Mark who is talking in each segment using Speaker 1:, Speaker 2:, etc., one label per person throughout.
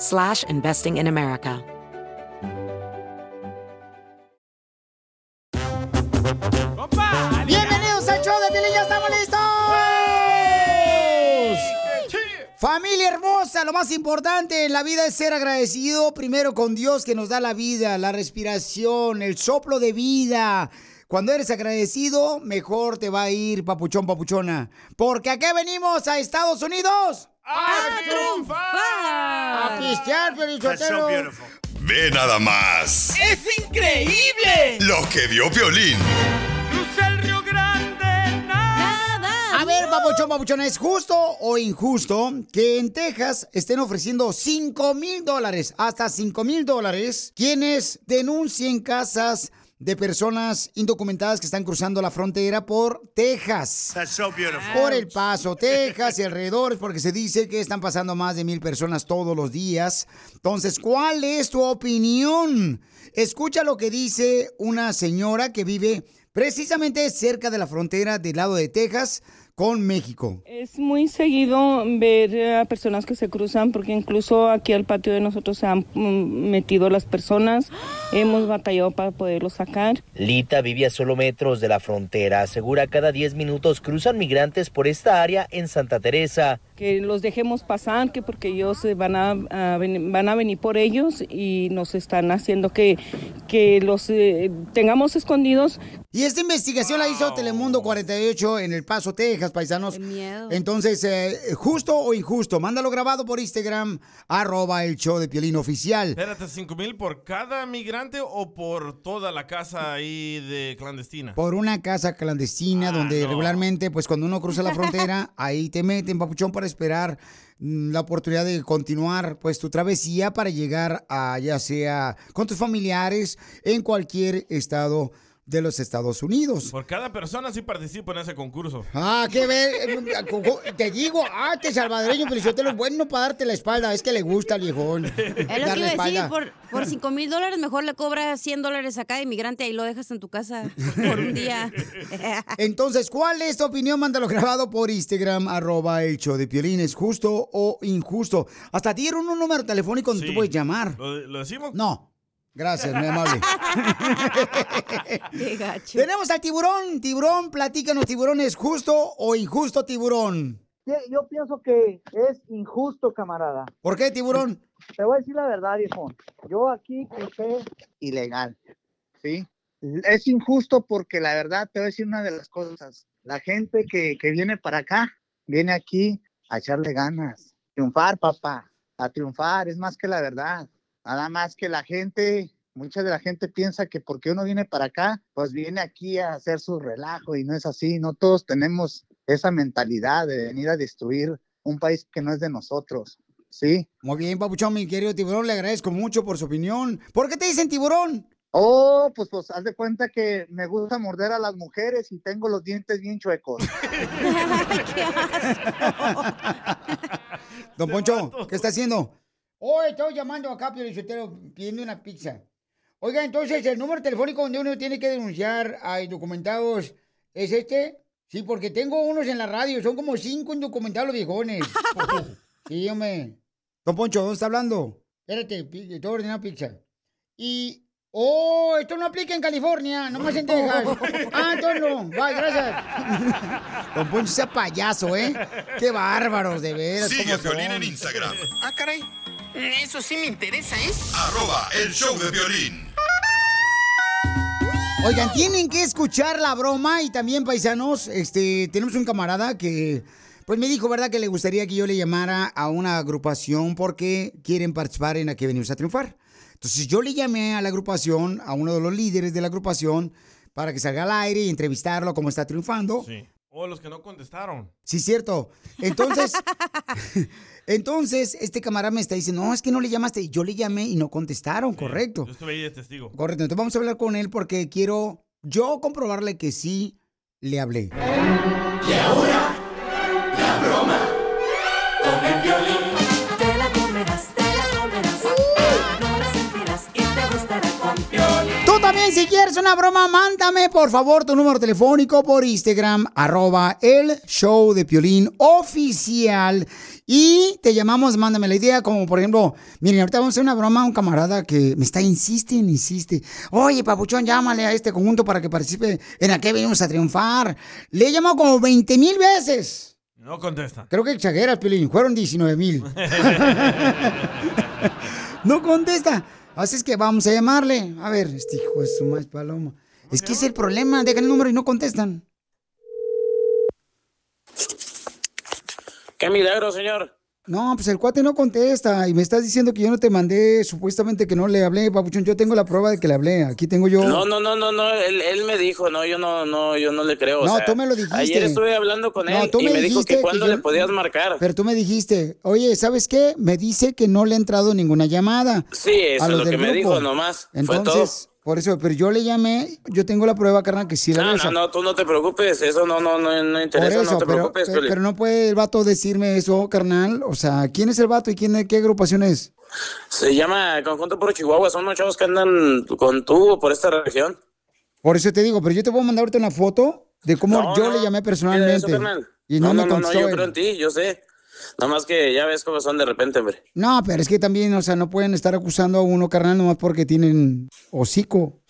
Speaker 1: slash investing in America.
Speaker 2: ¡Bienvenidos al show de Piolín! ¡Ya estamos listos! Familia hermosa, lo más importante en la vida es ser agradecido primero con Dios que nos da la vida, la respiración, el soplo de vida. Cuando eres agradecido, mejor te va a ir, papuchón, papuchona. Porque aquí venimos a Estados Unidos.
Speaker 3: ¡A triunfar!
Speaker 2: A pistear.
Speaker 4: Ve nada más
Speaker 3: ¡Es increíble!
Speaker 4: lo que vio Piolín.
Speaker 3: Cruza el Río Grande, nada.
Speaker 2: A ver, papuchón, papuchona, ¿es justo o injusto que en Texas estén ofreciendo 5 mil dólares, hasta 5 mil dólares, quienes denuncien casas de personas indocumentadas que están cruzando la frontera por Texas?
Speaker 3: That's so beautiful.
Speaker 2: Por El Paso, Texas y alrededores, porque se dice que están pasando más de mil personas todos los días. Entonces, ¿cuál es tu opinión? Escucha lo que dice una señora que vive precisamente cerca de la frontera del lado de Texas con México.
Speaker 5: Es muy seguido ver a personas que se cruzan porque incluso aquí al patio de nosotros se han mm, metido las personas, hemos batallado para poderlos sacar.
Speaker 6: Lita vive a solo metros de la frontera. Asegura cada 10 minutos cruzan migrantes por esta área en Santa Teresa.
Speaker 5: Que los dejemos pasar, que porque ellos se van a, a ven- van a venir por ellos y nos están haciendo que, que los eh, tengamos escondidos.
Speaker 2: Y esta investigación la hizo Telemundo 48 en El Paso, Texas, paisanos. Entonces, eh, ¿justo o injusto? Mándalo grabado por Instagram, arroba el show de Piolín Oficial.
Speaker 7: Espérate, ¿cinco mil por cada migrante o por toda la casa ahí de clandestina?
Speaker 2: Por una casa clandestina donde regularmente, pues cuando uno cruza la frontera, ahí te meten, papuchón, para esperar mm, la oportunidad de continuar, pues, tu travesía para llegar a, ya sea con tus familiares en cualquier estado de los Estados Unidos.
Speaker 7: Por cada persona sí participo en ese concurso.
Speaker 2: Ah, qué ver, te digo, ah, este salvadoreño Felicitelo es bueno para darte la espalda, es que le gusta al viejón.
Speaker 8: Es lo que
Speaker 2: darle
Speaker 8: iba a decir,
Speaker 2: espalda.
Speaker 8: por, por 5 mil dólares mejor le cobras 100 dólares a cada inmigrante y lo dejas en tu casa por un día.
Speaker 2: Entonces, ¿cuál es tu opinión? Mándalo grabado por Instagram, arroba el show de Piolín. ¿Es justo o injusto? Hasta te dieron un número telefónico donde tú puedes llamar.
Speaker 7: ¿Lo, lo decimos?
Speaker 2: No. Gracias, muy amable.
Speaker 8: Qué gacho.
Speaker 2: Tenemos al tiburón. Tiburón, platícanos, tiburón, ¿es justo o injusto, tiburón?
Speaker 9: Yo pienso que es injusto, camarada.
Speaker 2: ¿Por qué, tiburón?
Speaker 9: Te voy a decir la verdad, viejo. Yo aquí crucé ilegal, ¿sí? Es injusto porque la verdad te voy a decir una de las cosas. La gente que, que viene para acá, viene aquí a echarle ganas. Triunfar, papá, a triunfar, es más que la verdad. Nada más que la gente, mucha de la gente piensa que porque uno viene para acá, pues viene aquí a hacer su relajo y no es así. No todos tenemos esa mentalidad de venir a destruir un país que no es de nosotros. ¿sí?
Speaker 2: Muy bien, papuchón, mi querido tiburón, le agradezco mucho por su opinión. ¿Por qué te dicen tiburón?
Speaker 9: Oh, pues, pues haz de cuenta que me gusta morder a las mujeres y tengo los dientes bien chuecos.
Speaker 2: Don Poncho, ¿qué está haciendo? Oh, estoy llamando acá, Piolichotero, pidiendo una pizza. Oiga, entonces, ¿el número telefónico donde uno tiene que denunciar a indocumentados es este? Sí, porque tengo unos en la radio, son como cinco indocumentados viejones. sí, hombre. Don Poncho, ¿dónde está hablando? Espérate, pi- te voy a ordenar pizza. Y... Oh, esto no aplica en California, nomás en Texas. Ah, entonces no. Bye, gracias. Don Poncho sea payaso, ¿eh? Qué bárbaros, de veras.
Speaker 4: Sigue
Speaker 2: ¿cómo
Speaker 4: a Piolín
Speaker 2: son?
Speaker 4: en Instagram.
Speaker 10: Ah, caray. Eso sí me interesa, ¿eh?
Speaker 4: Arroba el show de violín.
Speaker 2: Oigan, tienen que escuchar la broma y también, paisanos, este, tenemos un camarada que, pues me dijo, ¿verdad? Que le gustaría que yo le llamara a una agrupación porque quieren participar en la que venimos a triunfar. Entonces yo le llamé a la agrupación, a uno de los líderes de la agrupación, para que salga al aire y entrevistarlo cómo está triunfando.
Speaker 7: Sí. O los que no contestaron.
Speaker 2: Sí, cierto. Entonces, entonces, este camarada me está diciendo, no, es que no le llamaste. Y Yo le llamé y no contestaron, correcto.
Speaker 7: Yo estuve ahí de testigo.
Speaker 2: Correcto, entonces vamos a hablar con él porque quiero yo comprobarle que sí le hablé.
Speaker 3: Y ahora, la broma con el violín.
Speaker 2: También, si quieres una broma, mándame por favor tu número telefónico por Instagram, arroba el show de Piolín oficial. Y te llamamos, mándame la idea, como por ejemplo, miren, ahorita vamos a hacer una broma a un camarada que me está, insiste, insiste. Oye, papuchón, llámale a este conjunto para que participe en la que venimos a triunfar. Le he llamado como 20 mil veces.
Speaker 7: No contestan.
Speaker 2: Creo que exageras, Piolín, fueron 19 mil. no contesta. Así es que vamos a llamarle. A ver, este hijo de su más paloma. Es que es el problema, dejan el número y no contestan.
Speaker 11: Qué milagro, señor.
Speaker 2: No, pues el cuate no contesta y me estás diciendo que yo no te mandé, supuestamente que no le hablé, papuchón. Yo tengo la prueba de que le hablé. Aquí tengo yo.
Speaker 11: No, no, no, no, no, él, él me dijo, no, yo no, no, yo no le creo. o
Speaker 2: No,
Speaker 11: sea,
Speaker 2: tú me lo dijiste.
Speaker 11: Ayer estuve hablando con
Speaker 2: No,
Speaker 11: él
Speaker 2: tú
Speaker 11: y
Speaker 2: me
Speaker 11: me, dijo que cuándo le podías marcar.
Speaker 2: Pero tú me dijiste, oye, ¿sabes qué? Me dice que no le ha entrado ninguna llamada.
Speaker 11: Sí, eso es lo que me dijo nomás.
Speaker 2: Entonces, por eso, pero yo le llamé, yo tengo la prueba, carnal, que sí le
Speaker 11: No, no, no, tú no te preocupes, eso no, no, no, no
Speaker 2: Por
Speaker 11: interesa,
Speaker 2: eso,
Speaker 11: no te
Speaker 2: pero,
Speaker 11: preocupes,
Speaker 2: pero, pero no puede el vato decirme eso, carnal. O sea, ¿quién es el vato y quién, qué agrupación es?
Speaker 11: Se llama Conjunto por Chihuahua, son unos chavos que andan con tubo por esta región.
Speaker 2: Por eso te digo, pero yo te voy a mandar ahorita una foto de cómo
Speaker 11: No,
Speaker 2: yo
Speaker 11: no,
Speaker 2: le llamé personalmente.
Speaker 11: eso, carnal.
Speaker 2: y no,
Speaker 11: no,
Speaker 2: me
Speaker 11: no, no, yo creo en ti, yo sé. Nomás que ya ves cómo son de repente, hombre.
Speaker 2: No, pero es que también, o sea, no pueden estar acusando a uno, carnal, nomás porque tienen hocico.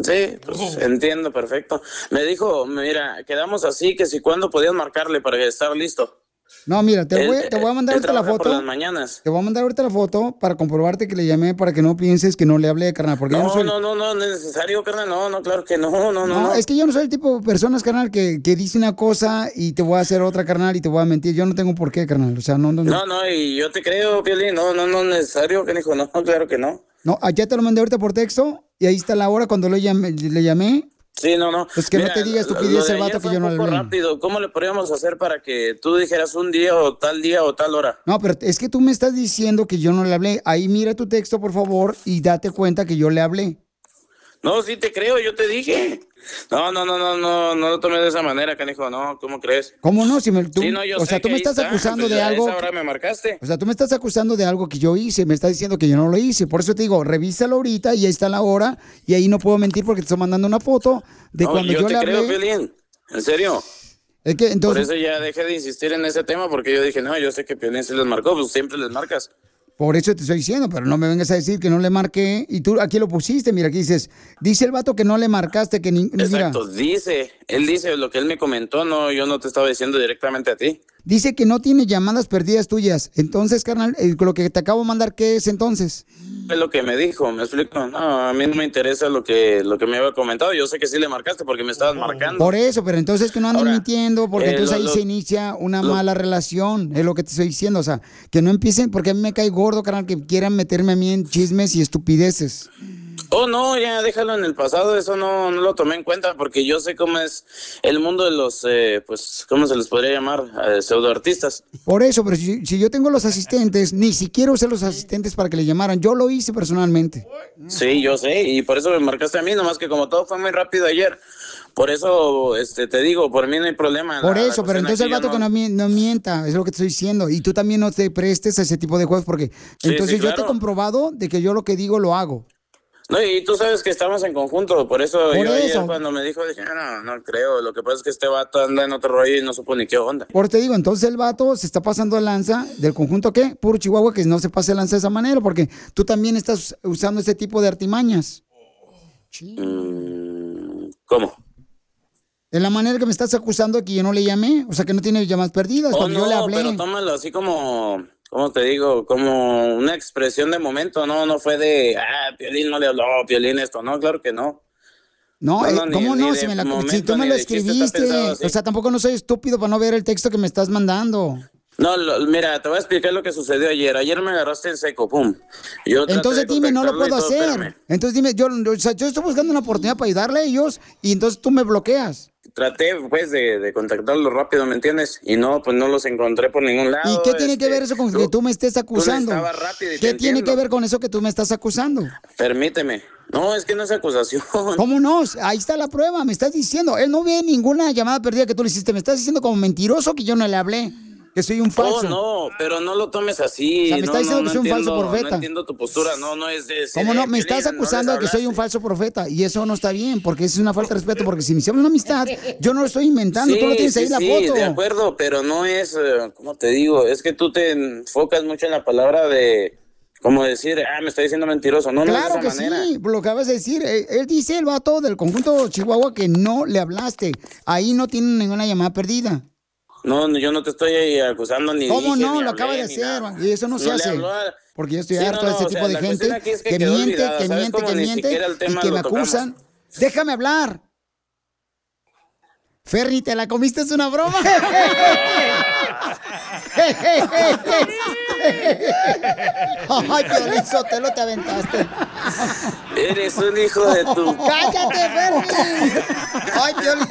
Speaker 11: Sí, pues entiendo, perfecto. Me dijo, mira, quedamos así, que si cuándo podías marcarle para estar listo.
Speaker 2: No, mira, te
Speaker 11: Él-
Speaker 2: voy, te voy a mandar ahorita la foto.
Speaker 11: las mañanas.
Speaker 2: Te voy a mandar ahorita la foto para comprobarte que le llamé para que no pienses que no le hablé, carnal, porque yo no
Speaker 11: No,
Speaker 2: soy...
Speaker 11: no, no, no, no es necesario, carnal, no, no, claro que no, no, no,
Speaker 2: No,
Speaker 11: no.
Speaker 2: es que yo no soy el tipo de personas, carnal, que, que dice una cosa y te voy a hacer otra, carnal, y te voy a mentir. Yo no tengo por qué, carnal. O sea, no, no, no.
Speaker 11: No, y yo te creo, Piolín, no, no, no es necesario, que dijo, no, claro que no.
Speaker 2: No, ya te lo mandé ahorita por texto y ahí está la hora cuando le llamé. Le llamé.
Speaker 11: Sí, no, no.
Speaker 2: Pues que no te diga
Speaker 11: lo-
Speaker 2: estupidez el vato que yo no le
Speaker 11: rápido, ¿cómo le podríamos hacer para que tú dijeras un día o tal día o tal hora?
Speaker 2: No, pero es que tú me estás diciendo que yo no le hablé. Ahí mira tu texto, por favor, y date cuenta que yo le hablé.
Speaker 11: No, sí te creo, yo te dije. No, no, no, no, no, no lo tomes de esa manera, canijo, no, ¿cómo crees?
Speaker 2: ¿Cómo no? Si me, tú-
Speaker 11: sí, no, yo
Speaker 2: o sea, tú me estás
Speaker 11: está,
Speaker 2: acusando
Speaker 11: pues
Speaker 2: de algo.
Speaker 11: esa hora me marcaste.
Speaker 2: O sea, tú me estás acusando de algo que yo hice. Me estás diciendo que yo no lo hice. Por eso te digo, revísalo ahorita y ahí está la hora. Y ahí no puedo mentir porque te estoy mandando una foto de
Speaker 11: no,
Speaker 2: cuando
Speaker 11: yo,
Speaker 2: yo,
Speaker 11: te
Speaker 2: le
Speaker 11: creo,
Speaker 2: hablé.
Speaker 11: Piolín, en serio.
Speaker 2: Es que entonces.
Speaker 11: Por eso ya dejé de insistir en ese tema, porque yo dije, no, yo sé que Piolín sí les marcó, pues siempre les marcas.
Speaker 2: Por eso te estoy diciendo, pero no me vengas a decir que no le marqué. Y tú aquí lo pusiste, mira, aquí dices, dice el vato que no le marcaste, que ni, mira,
Speaker 11: Exacto, dice, él dice lo que él me comentó, no, yo no te estaba diciendo directamente a ti.
Speaker 2: Dice que no tiene llamadas perdidas tuyas. Entonces, carnal, eh, lo que te acabo de mandar, ¿qué es entonces?
Speaker 11: Es lo que me dijo, me explico. No, a mí no me interesa lo que, lo que me había comentado. Yo sé que sí le marcaste porque me estabas marcando.
Speaker 2: Por eso, pero entonces que no anden mintiendo, porque
Speaker 11: eh,
Speaker 2: entonces
Speaker 11: lo-
Speaker 2: ahí
Speaker 11: lo-
Speaker 2: se inicia una
Speaker 11: lo-
Speaker 2: mala relación, es lo que te estoy diciendo. O sea, que no empiecen, porque a mí me cae gordo, carnal, que quieran meterme a mí en chismes y estupideces.
Speaker 11: Oh, no, ya déjalo en el pasado, eso no, no lo tomé en cuenta porque yo sé cómo es el mundo de los, eh, pues, ¿cómo se les podría llamar? Eh, pseudoartistas.
Speaker 2: Por eso, pero si, si yo tengo los asistentes, ni siquiera usé los asistentes para que le llamaran. Yo lo hice personalmente.
Speaker 11: Sí, yo sé, y por eso me marcaste a mí, nomás que como todo fue muy rápido ayer, por eso este, te digo, por mí no hay problema.
Speaker 2: Por
Speaker 11: La- la
Speaker 2: eso, pero entonces el vato que no, no mienta, es lo que te estoy diciendo. Y tú también no te prestes a ese tipo de juegos porque
Speaker 11: Sí,
Speaker 2: entonces
Speaker 11: sí,
Speaker 2: yo te he comprobado de que yo lo que digo lo hago.
Speaker 11: No, y tú sabes que estamos en conjunto, por eso
Speaker 2: Por
Speaker 11: yo ayer
Speaker 2: eso.
Speaker 11: cuando me dijo, dije, no, no creo, lo que pasa es que este vato anda en otro rollo y no supo ni qué onda.
Speaker 2: Por te digo, entonces el vato se está pasando de lanza del conjunto qué? Puro Chihuahua que no se pase de lanza de esa manera porque tú también estás usando ese tipo de artimañas.
Speaker 11: Mm, ¿Cómo?
Speaker 2: En la manera que me estás acusando de que yo no le llamé, o sea que no tiene llamadas perdidas,
Speaker 11: Oh,
Speaker 2: cuando yo le hablé.
Speaker 11: pero tómalo así como, ¿cómo te digo? Como una expresión de momento, no, no fue de, ah, Piolín no le habló, Piolín esto, no, claro que no.
Speaker 2: No, eh, ¿cómo
Speaker 11: ni
Speaker 2: no? Si, me la- si tú me lo escribiste.
Speaker 11: pensado.
Speaker 2: O sea, tampoco no soy estúpido para no ver el texto que me estás mandando.
Speaker 11: No, lo- mira, te voy a explicar lo que sucedió ayer. Ayer me agarraste en seco, pum. Yo
Speaker 2: Entonces dime, no lo puedo
Speaker 11: todo,
Speaker 2: hacer.
Speaker 11: espérame.
Speaker 2: Entonces dime, yo- o sea, yo estoy buscando una oportunidad para ayudarle a ellos y entonces tú me bloqueas.
Speaker 11: Traté, pues, de, de contactarlos rápido, ¿me entiendes? Y no, pues no los encontré por ningún lado.
Speaker 2: ¿Y qué tiene que
Speaker 11: este,
Speaker 2: ver eso con que tú me estés acusando?
Speaker 11: necesitabas rápido y
Speaker 2: ¿Qué
Speaker 11: te
Speaker 2: tiene que ver con eso que tú me estás acusando?
Speaker 11: Permíteme. No, es que no es acusación.
Speaker 2: ¿Cómo no? Ahí está la prueba, me estás diciendo. Él no ve ninguna llamada perdida que tú le hiciste. Me estás diciendo como mentiroso que yo no le hablé, que soy un falso.
Speaker 11: Oh, no, pero no lo tomes así.
Speaker 2: O sea, me
Speaker 11: no,
Speaker 2: está diciendo
Speaker 11: no,
Speaker 2: que soy un
Speaker 11: no
Speaker 2: falso
Speaker 11: entiendo-
Speaker 2: profeta.
Speaker 11: No entiendo tu postura, no, no es de...
Speaker 2: ¿Cómo no? Me estás
Speaker 11: no
Speaker 2: acusando de que soy un falso profeta y eso no está bien porque eso es una falta de respeto porque si iniciamos una amistad, yo no lo estoy inventando, tú lo tienes ahí
Speaker 11: sí,
Speaker 2: la
Speaker 11: sí,
Speaker 2: foto.
Speaker 11: de acuerdo, pero no es, eh, ¿cómo te digo? Es que tú te enfocas mucho en la palabra de, como decir, ah, me está diciendo mentiroso. No,
Speaker 2: Claro
Speaker 11: no
Speaker 2: que
Speaker 11: es de esa manera.
Speaker 2: sí, lo que acabas de decir. Él, él dice el vato del conjunto Chihuahua que no le hablaste. Ahí no tiene ninguna llamada perdida.
Speaker 11: No, yo no te estoy eh, acusando ni
Speaker 2: ¿Cómo
Speaker 11: dije,
Speaker 2: no?
Speaker 11: ni
Speaker 2: Lo acaba de hacer. Y eso no se hace.
Speaker 11: a-
Speaker 2: Porque yo estoy
Speaker 11: Sí,
Speaker 2: harto
Speaker 11: no,
Speaker 2: de este tipo
Speaker 11: sea,
Speaker 2: de gente
Speaker 11: es que
Speaker 2: miente,
Speaker 11: olvidada,
Speaker 2: que
Speaker 11: ¿sabes
Speaker 2: miente, que miente y que me
Speaker 11: tocamos.
Speaker 2: acusan. Déjame hablar. Ferry, ¿te la comiste? ¿Es una broma? Ay, Piolín Sotelo, te aventaste.
Speaker 11: Eres un hijo de tu...
Speaker 2: ¡Cállate, Ferry! Ay, Piolín.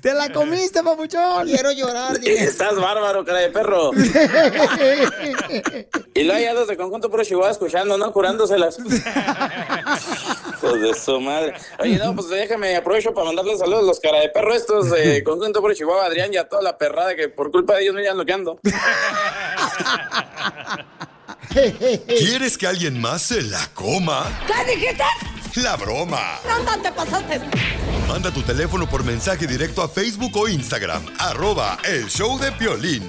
Speaker 2: Te la comiste, papuchón. Quiero llorar. dile.
Speaker 11: Estás bárbaro, cara de perro. Y luego ya los de conjunto pro Chihuahua escuchando, ¿no? Curándoselas. Hijos de su madre. Oye, no, pues déjame, aprovecho para mandarle saludos a los cara de perro estos de conjunto pro Chihuahua, Adrián y a toda la perrada que por culpa de ellos no ya lo que ando.
Speaker 4: ¿Quieres que alguien más se la coma?
Speaker 10: ¿Qué dijiste?
Speaker 4: La broma.
Speaker 10: No, te pasaste.
Speaker 4: Manda tu teléfono por mensaje directo a Facebook o Instagram. Arroba el show de Piolín.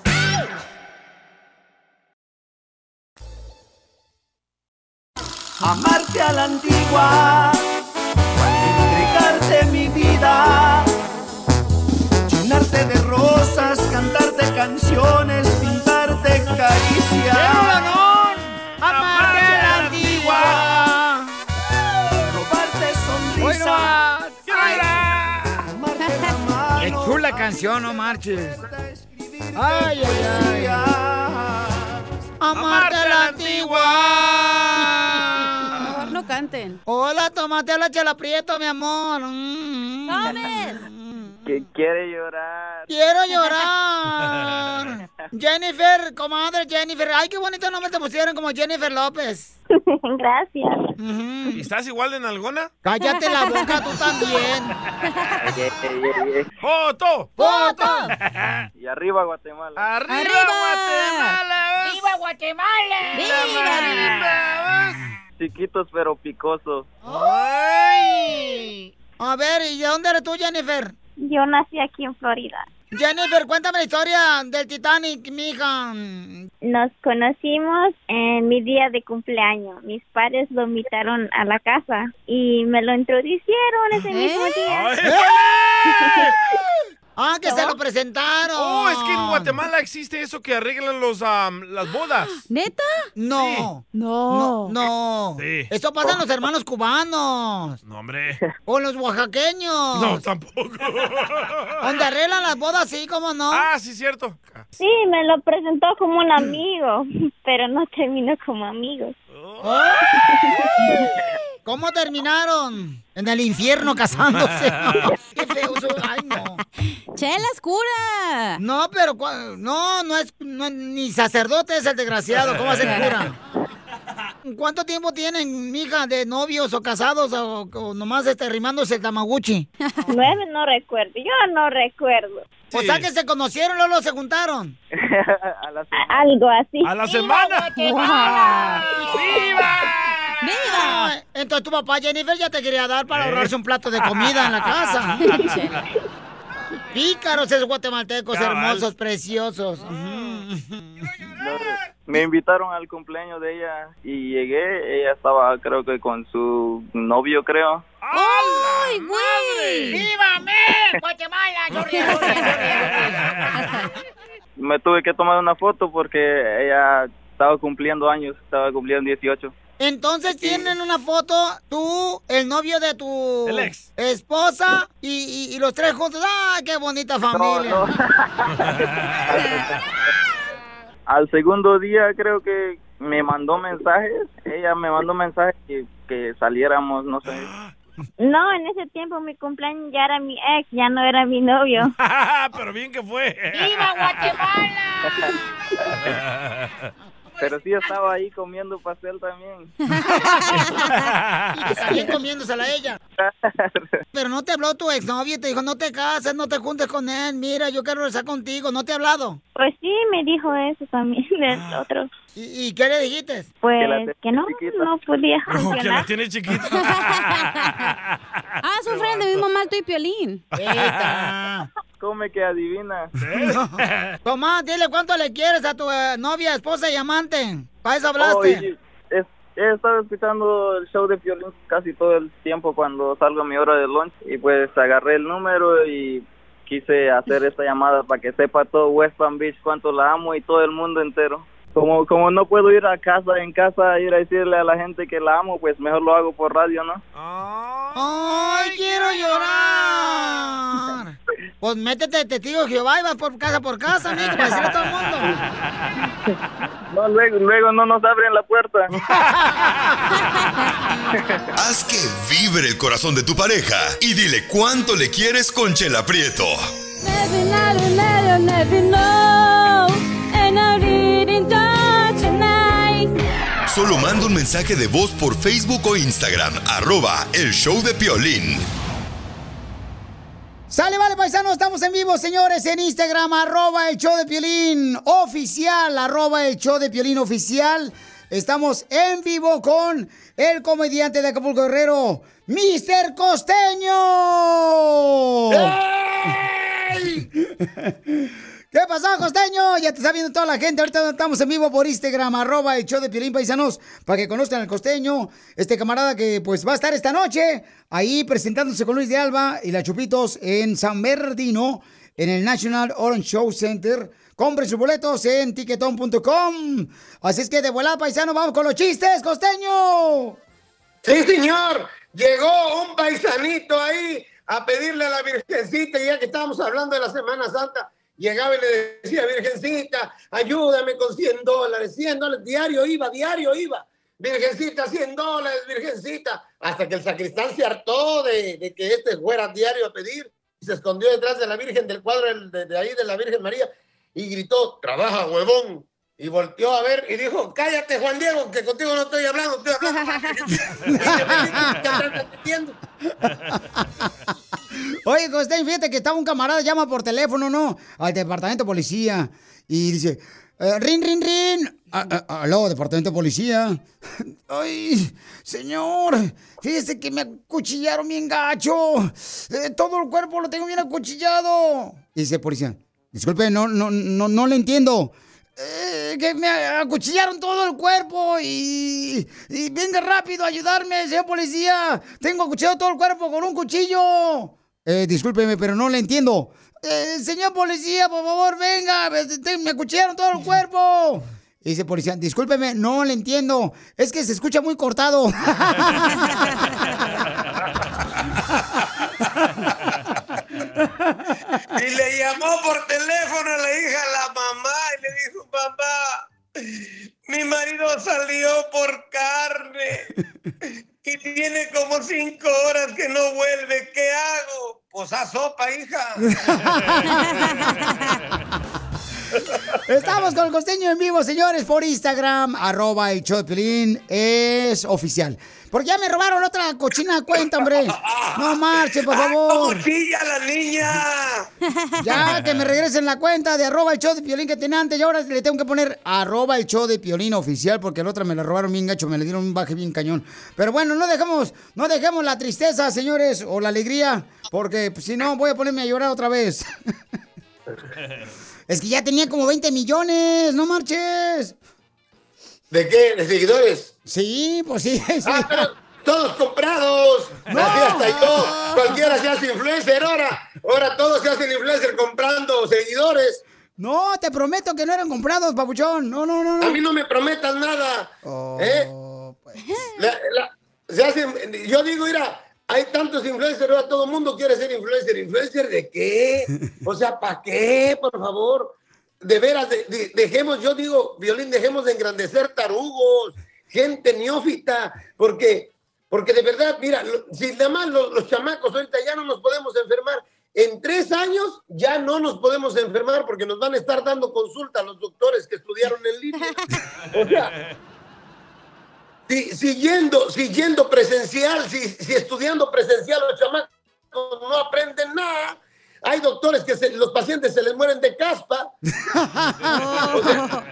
Speaker 12: Amarte a la antigua, entregarte mi vida, llenarte de rosas, cantarte canciones, pintarte caricias.
Speaker 2: ¡Amarte a la antigua!
Speaker 12: Robarte
Speaker 2: ¡Hoy
Speaker 12: sonrisas. Amarte la mano.
Speaker 2: ¡Qué chula canción, no marches! ¡Ay, ay, ay! ¡Amarte a la antigua!
Speaker 8: Canten.
Speaker 2: Hola, tomate la chela prieto, mi amor. Mm.
Speaker 13: Que quiere llorar.
Speaker 2: Quiero llorar. Jennifer, comadre Jennifer. Ay, qué bonito nombre te pusieron como Jennifer López.
Speaker 14: Gracias.
Speaker 7: ¿Y estás igual de nalgona?
Speaker 2: Cállate la boca tú también.
Speaker 7: ¡Foto!
Speaker 2: ¡Foto!
Speaker 13: Y arriba Guatemala.
Speaker 7: ¡Arriba, Guatemala!
Speaker 2: ¡Viva Guatemala!
Speaker 13: Chiquitos pero picosos.
Speaker 2: ¡Ay! A ver, ¿y de dónde eres tú, Jennifer?
Speaker 14: Yo nací aquí en Florida.
Speaker 2: Jennifer, cuéntame la historia del Titanic, mija.
Speaker 14: Nos conocimos en mi día de cumpleaños. Mis padres lo invitaron a la casa y me lo introducieron ese mismo día.
Speaker 2: Ah, que se lo presentaron.
Speaker 7: Oh, es que en Guatemala existe eso que arreglan los, am, las bodas.
Speaker 8: ¿Neta?
Speaker 2: No.
Speaker 8: No.
Speaker 2: No. no.
Speaker 7: Sí.
Speaker 2: Eso pasa en los hermanos cubanos.
Speaker 7: No, hombre.
Speaker 2: O en los oaxaqueños.
Speaker 7: No, tampoco.
Speaker 2: Donde arreglan las bodas, sí, ¿cómo no?
Speaker 7: Ah, sí, cierto.
Speaker 14: Sí, me lo presentó como un amigo, pero no terminó como amigos.
Speaker 2: ¿Cómo terminaron? En el infierno casándose. Qué feo. Ay, no.
Speaker 8: ¡Chela oscura!
Speaker 2: No, pero cua- no, no es no, ni sacerdote es el desgraciado. ¿Cómo hace cura? ¿Cuánto tiempo tienen, mija, de novios o casados o, o nomás este, rimándose el tamaguchi?
Speaker 14: Nueve no recuerdo, yo no recuerdo.
Speaker 2: O sea que se conocieron, luego se juntaron.
Speaker 13: A la
Speaker 14: Algo así.
Speaker 7: A la semana.
Speaker 2: ¡Viva!
Speaker 8: ¡Viva!
Speaker 2: Entonces tu papá Jennifer ya te quería dar para ahorrarse un plato de comida en la casa. Pícaros esos guatemaltecos
Speaker 13: Cabal.
Speaker 2: hermosos, preciosos.
Speaker 13: Me invitaron al cumpleaños de ella y llegué, ella estaba creo que con su novio creo.
Speaker 8: ¡Ay, güey!
Speaker 2: ¡Viva Guatemala!
Speaker 13: Me tuve que tomar una foto porque ella estaba cumpliendo años, estaba cumpliendo 18.
Speaker 2: Entonces tienen una foto, tú, el novio de tu
Speaker 13: El ex.
Speaker 2: esposa y, y- y los tres juntos. ¡Ah, qué bonita familia!
Speaker 13: no. Al segundo día creo que me mandó mensajes, ella me mandó mensajes que, que saliéramos, no sé.
Speaker 14: No, en ese tiempo mi cumpleaños ya era mi ex, ya no era mi novio.
Speaker 7: Pero bien que fue.
Speaker 2: ¡Viva Guatemala!
Speaker 13: Pero sí estaba ahí comiendo pastel también.
Speaker 2: Y también comiéndosela a ella. Pero no te habló tu exnovio y te dijo, no te cases, no te juntes con él. Mira, yo quiero regresar contigo. ¿No te ha hablado?
Speaker 14: Pues sí, me dijo eso también del otro.
Speaker 2: ¿Y, y qué le dijiste?
Speaker 14: Pues
Speaker 13: tenía
Speaker 14: que no, no podía
Speaker 7: Oh, que la
Speaker 14: funcionar.
Speaker 7: tiene chiquita.
Speaker 8: Ah, sufren del mismo mal tú y Piolín.
Speaker 13: Come que adivina.
Speaker 2: Tomás, dile cuánto le quieres a tu eh, novia, esposa y amante. ¿Para eso hablaste?
Speaker 13: He estado escuchando el show de Piolín casi todo el tiempo cuando salgo a mi hora de lunch y pues agarré el número y quise hacer esta llamada para que sepa todo West Palm Beach cuánto la amo y todo el mundo entero. Como, como no puedo ir a casa, en casa, ir a decirle a la gente que la amo, pues mejor lo hago por radio, ¿no?
Speaker 2: ¡Ay, quiero llorar! Pues métete de testigo Jehová y vas por casa por casa, amigo, para decirle a todo el mundo.
Speaker 13: No, luego, luego no nos abren la puerta.
Speaker 4: Haz que vibre el corazón de tu pareja y dile cuánto le quieres con Chela Prieto.
Speaker 12: Never, never, never,
Speaker 4: Solo manda un mensaje de voz por Facebook o Instagram, arroba el show de Piolín.
Speaker 2: Sale, vale, paisano, estamos en vivo, señores, en Instagram, arroba el show de Piolín oficial, arroba el show de Piolín oficial. Estamos en vivo con el comediante de Acapulco Guerrero, Mr. Costeño. ¿Qué pasó, costeño? Ya te está viendo toda la gente. Ahorita estamos en vivo por Instagram, arroba el show de Piolín Paisanos, para que conozcan al costeño, este camarada que pues va a estar esta noche ahí presentándose con Luis de Alba y la Chupitos en San Bernardino, en el National Orange Show Center. Compren sus boletos en tiquetón.com. Así es que de volada, paisano, vamos con los chistes, costeño.
Speaker 15: Sí, señor. Llegó un paisanito ahí a pedirle a la Virgencita, ya que estábamos hablando de la Semana Santa, llegaba y le decía, Virgencita, ayúdame con 100 dólares, 100 dólares, diario iba, diario iba. Virgencita, 100 dólares, Virgencita. Hasta que el sacristán se hartó de, que este fuera diario a pedir y se escondió detrás de la Virgen del cuadro de, de ahí de la Virgen María y gritó, trabaja, huevón. Y volteó a ver y dijo, cállate, Juan Diego, que contigo no estoy hablando, estoy hablando.
Speaker 2: Oye, Costeño, fíjate que estaba un camarada, llama por teléfono, ¿no? Al departamento de policía. Y dice, eh, rin, rin, rin. Aló, departamento de policía. Ay, señor, fíjese que me acuchillaron bien gacho. Eh, todo el cuerpo lo tengo bien acuchillado. Y dice policía, disculpe, no, no, no, no le entiendo. "Eh, que me acuchillaron todo el cuerpo y, y venga rápido a ayudarme, señor policía. Tengo acuchillado todo el cuerpo con un cuchillo. Eh, discúlpeme, pero no le entiendo. "Eh, señor policía, por favor, venga, me, acuchillaron todo el cuerpo. Y dice el policía, discúlpeme, no le entiendo. Es que se escucha muy cortado.
Speaker 15: Y le llamó por teléfono a la hija a la mamá y le dijo, papá, mi marido salió por carne y tiene como cinco horas que no vuelve. ¿Qué hago? Pues haz sopa, hija.
Speaker 2: Estamos con el costeño en vivo, señores, por Instagram, arroba el Piolín, es oficial. Porque ya me robaron otra cochina cuenta, hombre. No marche, por favor.
Speaker 15: ¡Chilla la niña!
Speaker 2: Ya, que me regresen la cuenta de arroba el show de Piolín que tenía antes y ahora le tengo que poner arroba el show de Piolín oficial porque la otra me la robaron bien gacho, me le dieron un baje bien cañón. Pero bueno, no dejemos, no dejemos la tristeza, señores, o la alegría, porque pues, si no voy a ponerme a llorar otra vez. Es que ya tenía como 20 millones, no marches.
Speaker 15: ¿De qué? ¿De seguidores?
Speaker 2: Sí, pues sí. sí.
Speaker 15: Ah, pero todos comprados. Así hasta yo. Cualquiera se hace influencer ahora. Ahora todos se hacen influencer comprando seguidores.
Speaker 2: No, te prometo que no eran comprados, papuchón. No, no, no, no.
Speaker 15: A mí no me prometas nada.
Speaker 2: Oh,
Speaker 15: ¿eh?
Speaker 2: pues.
Speaker 15: La- la- se hacen- yo digo, mira, hay tantos influencers, ahora todo el mundo quiere ser influencer. ¿Influencer de qué? O sea, ¿para qué, por favor? De veras, de- de- dejemos, yo digo, Violín, dejemos de engrandecer tarugos, gente neófita, porque, porque de verdad, mira, lo- si nada más los, los chamacos ahorita ya no nos podemos enfermar, en tres años ya no nos podemos enfermar porque nos van a estar dando consulta a los doctores que estudiaron en línea. O sea, si, siguiendo, siguiendo presencial, si, si estudiando presencial los chamacos no aprenden nada, hay doctores que se- los pacientes se les mueren de caspa. O sea,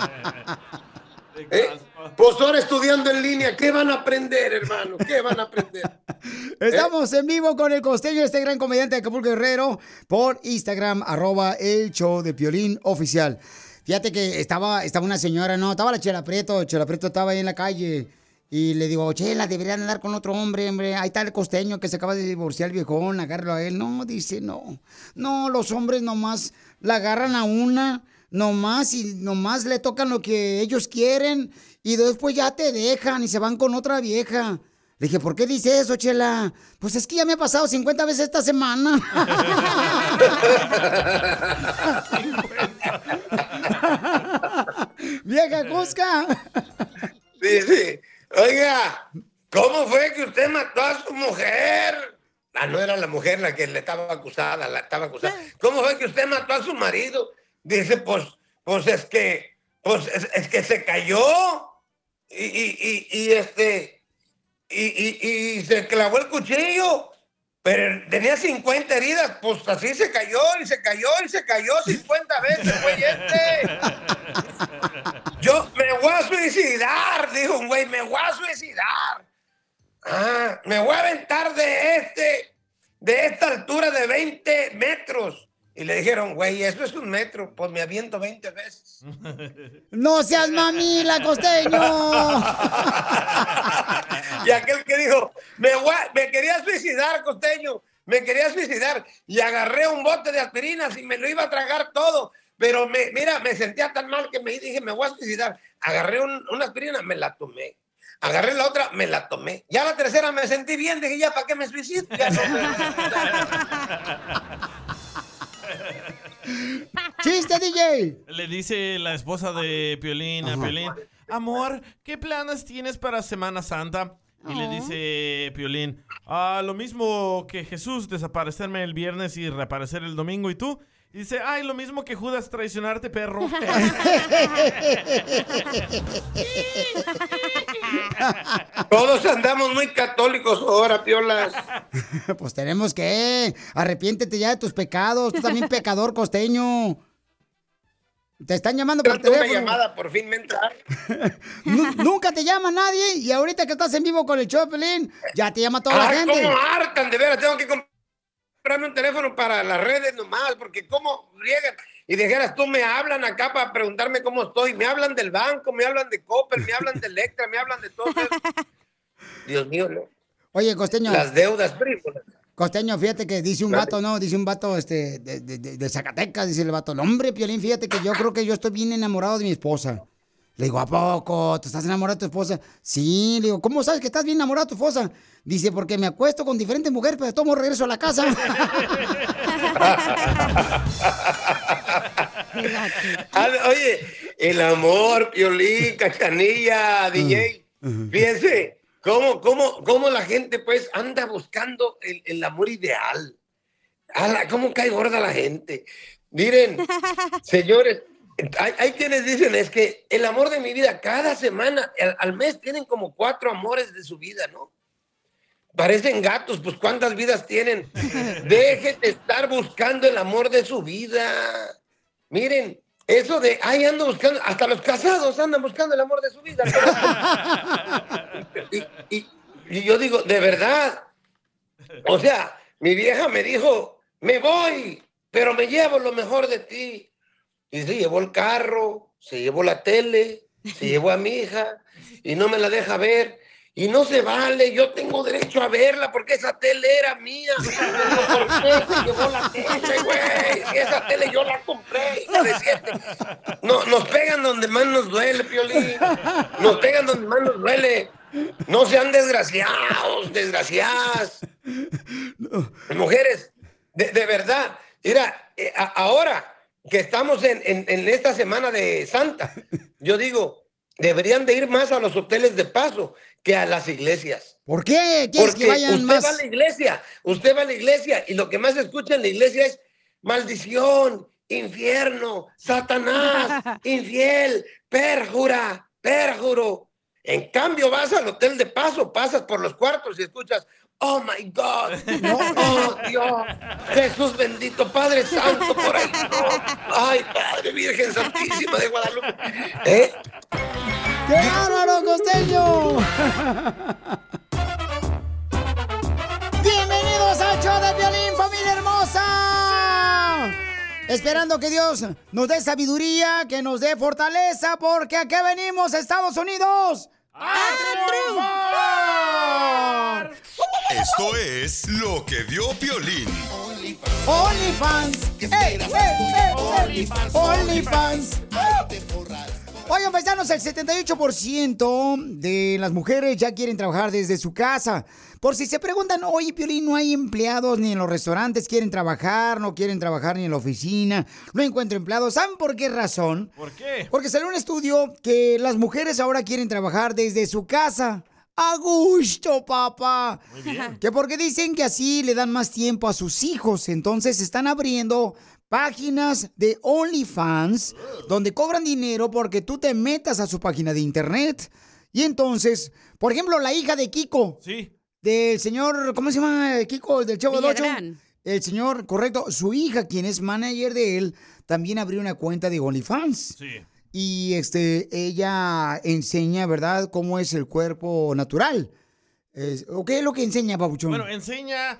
Speaker 15: ¿eh? Pues ahora estudiando en línea, ¿qué van a aprender, hermano? ¿Qué van a aprender?
Speaker 2: Estamos en vivo con el costeño, este gran comediante de Acapulco Guerrero, por Instagram, arroba el show de Piolín oficial. Fíjate que estaba, estaba una señora, no, estaba la Chela Prieto, Chela Prieto estaba ahí en la calle. Y le digo, Chela, deberían andar con otro hombre, hombre. Ahí está el costeño que se acaba de divorciar el viejón, agárralo a él. No, dice, no. No, los hombres nomás la agarran a una, nomás, y nomás le tocan lo que ellos quieren. Y después ya te dejan y se van con otra vieja. Le dije, ¿por qué dice eso, Chela? Pues es que ya me ha pasado 50 veces esta semana. Vieja Cusca.
Speaker 15: Sí, sí. Oiga, ¿cómo fue que usted mató a su mujer? Ah, no era la mujer la que le estaba acusada, la estaba acusada. ¿Cómo fue que usted mató a su marido? Dice, pues, pues es que, pues es, que se cayó y, y, y, y este, y se clavó el cuchillo, pero tenía 50 heridas, pues así se cayó y se cayó y se cayó 50 veces, güey, este. Yo me voy a suicidar, dijo un güey, me voy a suicidar. Ah, me voy a aventar de este, de esta altura de 20 metros. Y le dijeron, güey, eso es un metro, pues me aviento 20 veces.
Speaker 2: No seas mamila, costeño.
Speaker 15: Y aquel que dijo, me, me quería suicidar, costeño, me quería suicidar. Y agarré un bote de aspirinas y me lo iba a tragar todo. Pero me, mira, me sentía tan mal que me dije, me voy a suicidar. Agarré un- una aspirina, me la tomé. Agarré la otra, me la tomé. Ya la tercera me sentí bien, dije, ya, ¿para qué me suicido? Ya no me-
Speaker 2: ¡Chiste, DJ!
Speaker 7: Le dice la esposa de Piolín a Piolín, amor, ¿qué planes tienes para Semana Santa? Y le dice Piolín, ah, lo mismo que Jesús, desaparecerme el viernes y reaparecer el domingo. ¿Y tú? Y dice, ay, lo mismo que Judas traicionarte, perro.
Speaker 15: Todos andamos muy católicos ahora, piolas.
Speaker 2: Pues tenemos que. Arrepiéntete ya de tus pecados. Tú también pecador costeño. Te están llamando por
Speaker 15: Una
Speaker 2: teléfono.
Speaker 15: llamada, por fin me entra.
Speaker 2: Nu- Nunca te llama nadie. Y ahorita que estás en vivo con el Pelín, ya te llama toda la
Speaker 15: Ay,
Speaker 2: gente.
Speaker 15: cómo hartan, de veras, tengo que comp- comprarme un teléfono para las redes nomás, porque cómo riegan. Y dijeras, tú me hablan acá para preguntarme cómo estoy. Me hablan del banco, me hablan de Coppel, me hablan de Electra, me hablan de todo. Dios mío, no.
Speaker 2: Oye, Costeño.
Speaker 15: Las deudas frívolas.
Speaker 2: Costeño, fíjate que dice un vato, ¿no? Dice un vato este, de, de- de- de Zacatecas, dice el vato. No, hombre, Piolín, fíjate que yo creo que yo estoy bien enamorado de mi esposa. Le digo, ¿a poco? ¿Tú estás enamorado de tu esposa? Sí, le digo, ¿cómo sabes que estás bien enamorado de tu esposa? Dice, porque me acuesto con diferentes mujeres, pero tomo regreso a la casa.
Speaker 15: Ah, Oye, el amor, Piolín, Cachanilla, DJ. Fíjense, cómo, cómo, cómo la gente pues anda buscando el, el amor ideal. ¿Cómo cae gorda la gente? Miren, señores, hay, hay quienes dicen es que el amor de mi vida, cada semana, al, al mes tienen como cuatro amores de su vida, ¿no? Parecen gatos, pues ¿cuántas vidas tienen? Dejen de estar buscando el amor de su vida. Miren, eso de, ahí ando buscando, hasta los casados andan buscando el amor de su vida. y, y- y yo digo, de verdad, o sea, mi vieja me dijo, me voy, pero me llevo lo mejor de ti. Y se llevó el carro, se llevó la tele, se llevó a mi hija y no me la deja ver. Y no se vale, yo tengo derecho a verla porque esa tele era mía. ¿Por qué se llevó la tele, güey? Esa tele yo la compré, hija de siete. No, nos pegan donde más nos duele, Piolín. Nos pegan donde más nos duele. No sean desgraciados, desgraciadas. Mujeres, de, de verdad, mira, eh, a- ahora que estamos en, en- en esta semana de Santa, yo digo, deberían de ir más a los hoteles de paso que a las iglesias.
Speaker 2: ¿Por qué? ¿Quieres
Speaker 15: Porque
Speaker 2: que vayan
Speaker 15: usted
Speaker 2: más?
Speaker 15: va a la iglesia, usted va a la iglesia y lo que más escucha en la iglesia es maldición, infierno, Satanás, infiel, perjura, perjuro. En cambio, vas al hotel de paso, pasas por los cuartos y escuchas, oh my God, oh Dios, Jesús bendito, Padre Santo, por ahí, no. Ay, Padre Virgen Santísima de Guadalupe. ¿Eh?
Speaker 2: ¡Qué bárbaro, costeño! ¡Bienvenidos al show de violín, familia hermosa! Esperando que Dios nos dé sabiduría, que nos dé fortaleza, porque aquí venimos, Estados Unidos, a triunfar.
Speaker 4: Esto es lo que vio Piolín.
Speaker 2: OnlyFans. ¡Ey, ey, ey, ey! OnlyFans. Oigan, paisanos, el 78% de las mujeres ya quieren trabajar desde su casa. Por si se preguntan, oye, Piolín, no hay empleados ni en los restaurantes, quieren trabajar, no quieren trabajar ni en la oficina, no encuentro empleados. ¿Saben por qué razón?
Speaker 7: ¿Por qué?
Speaker 2: Porque salió un estudio que las mujeres ahora quieren trabajar desde su casa. A gusto, papá.
Speaker 7: Muy bien.
Speaker 2: Que porque dicen que así le dan más tiempo a sus hijos. Entonces están abriendo páginas de OnlyFans donde cobran dinero porque tú te metas a su página de internet. Y entonces, por ejemplo, la hija de Kiko.
Speaker 7: Sí.
Speaker 2: Del señor, ¿cómo se llama Kiko? Del Chavo del. El señor, correcto, su hija, quien es manager de él, también abrió una cuenta de OnlyFans.
Speaker 7: Sí.
Speaker 2: Y este, ella enseña, ¿verdad?, cómo es el cuerpo natural. Es- ¿O qué es lo que enseña, Papuchón?
Speaker 7: Bueno, enseña.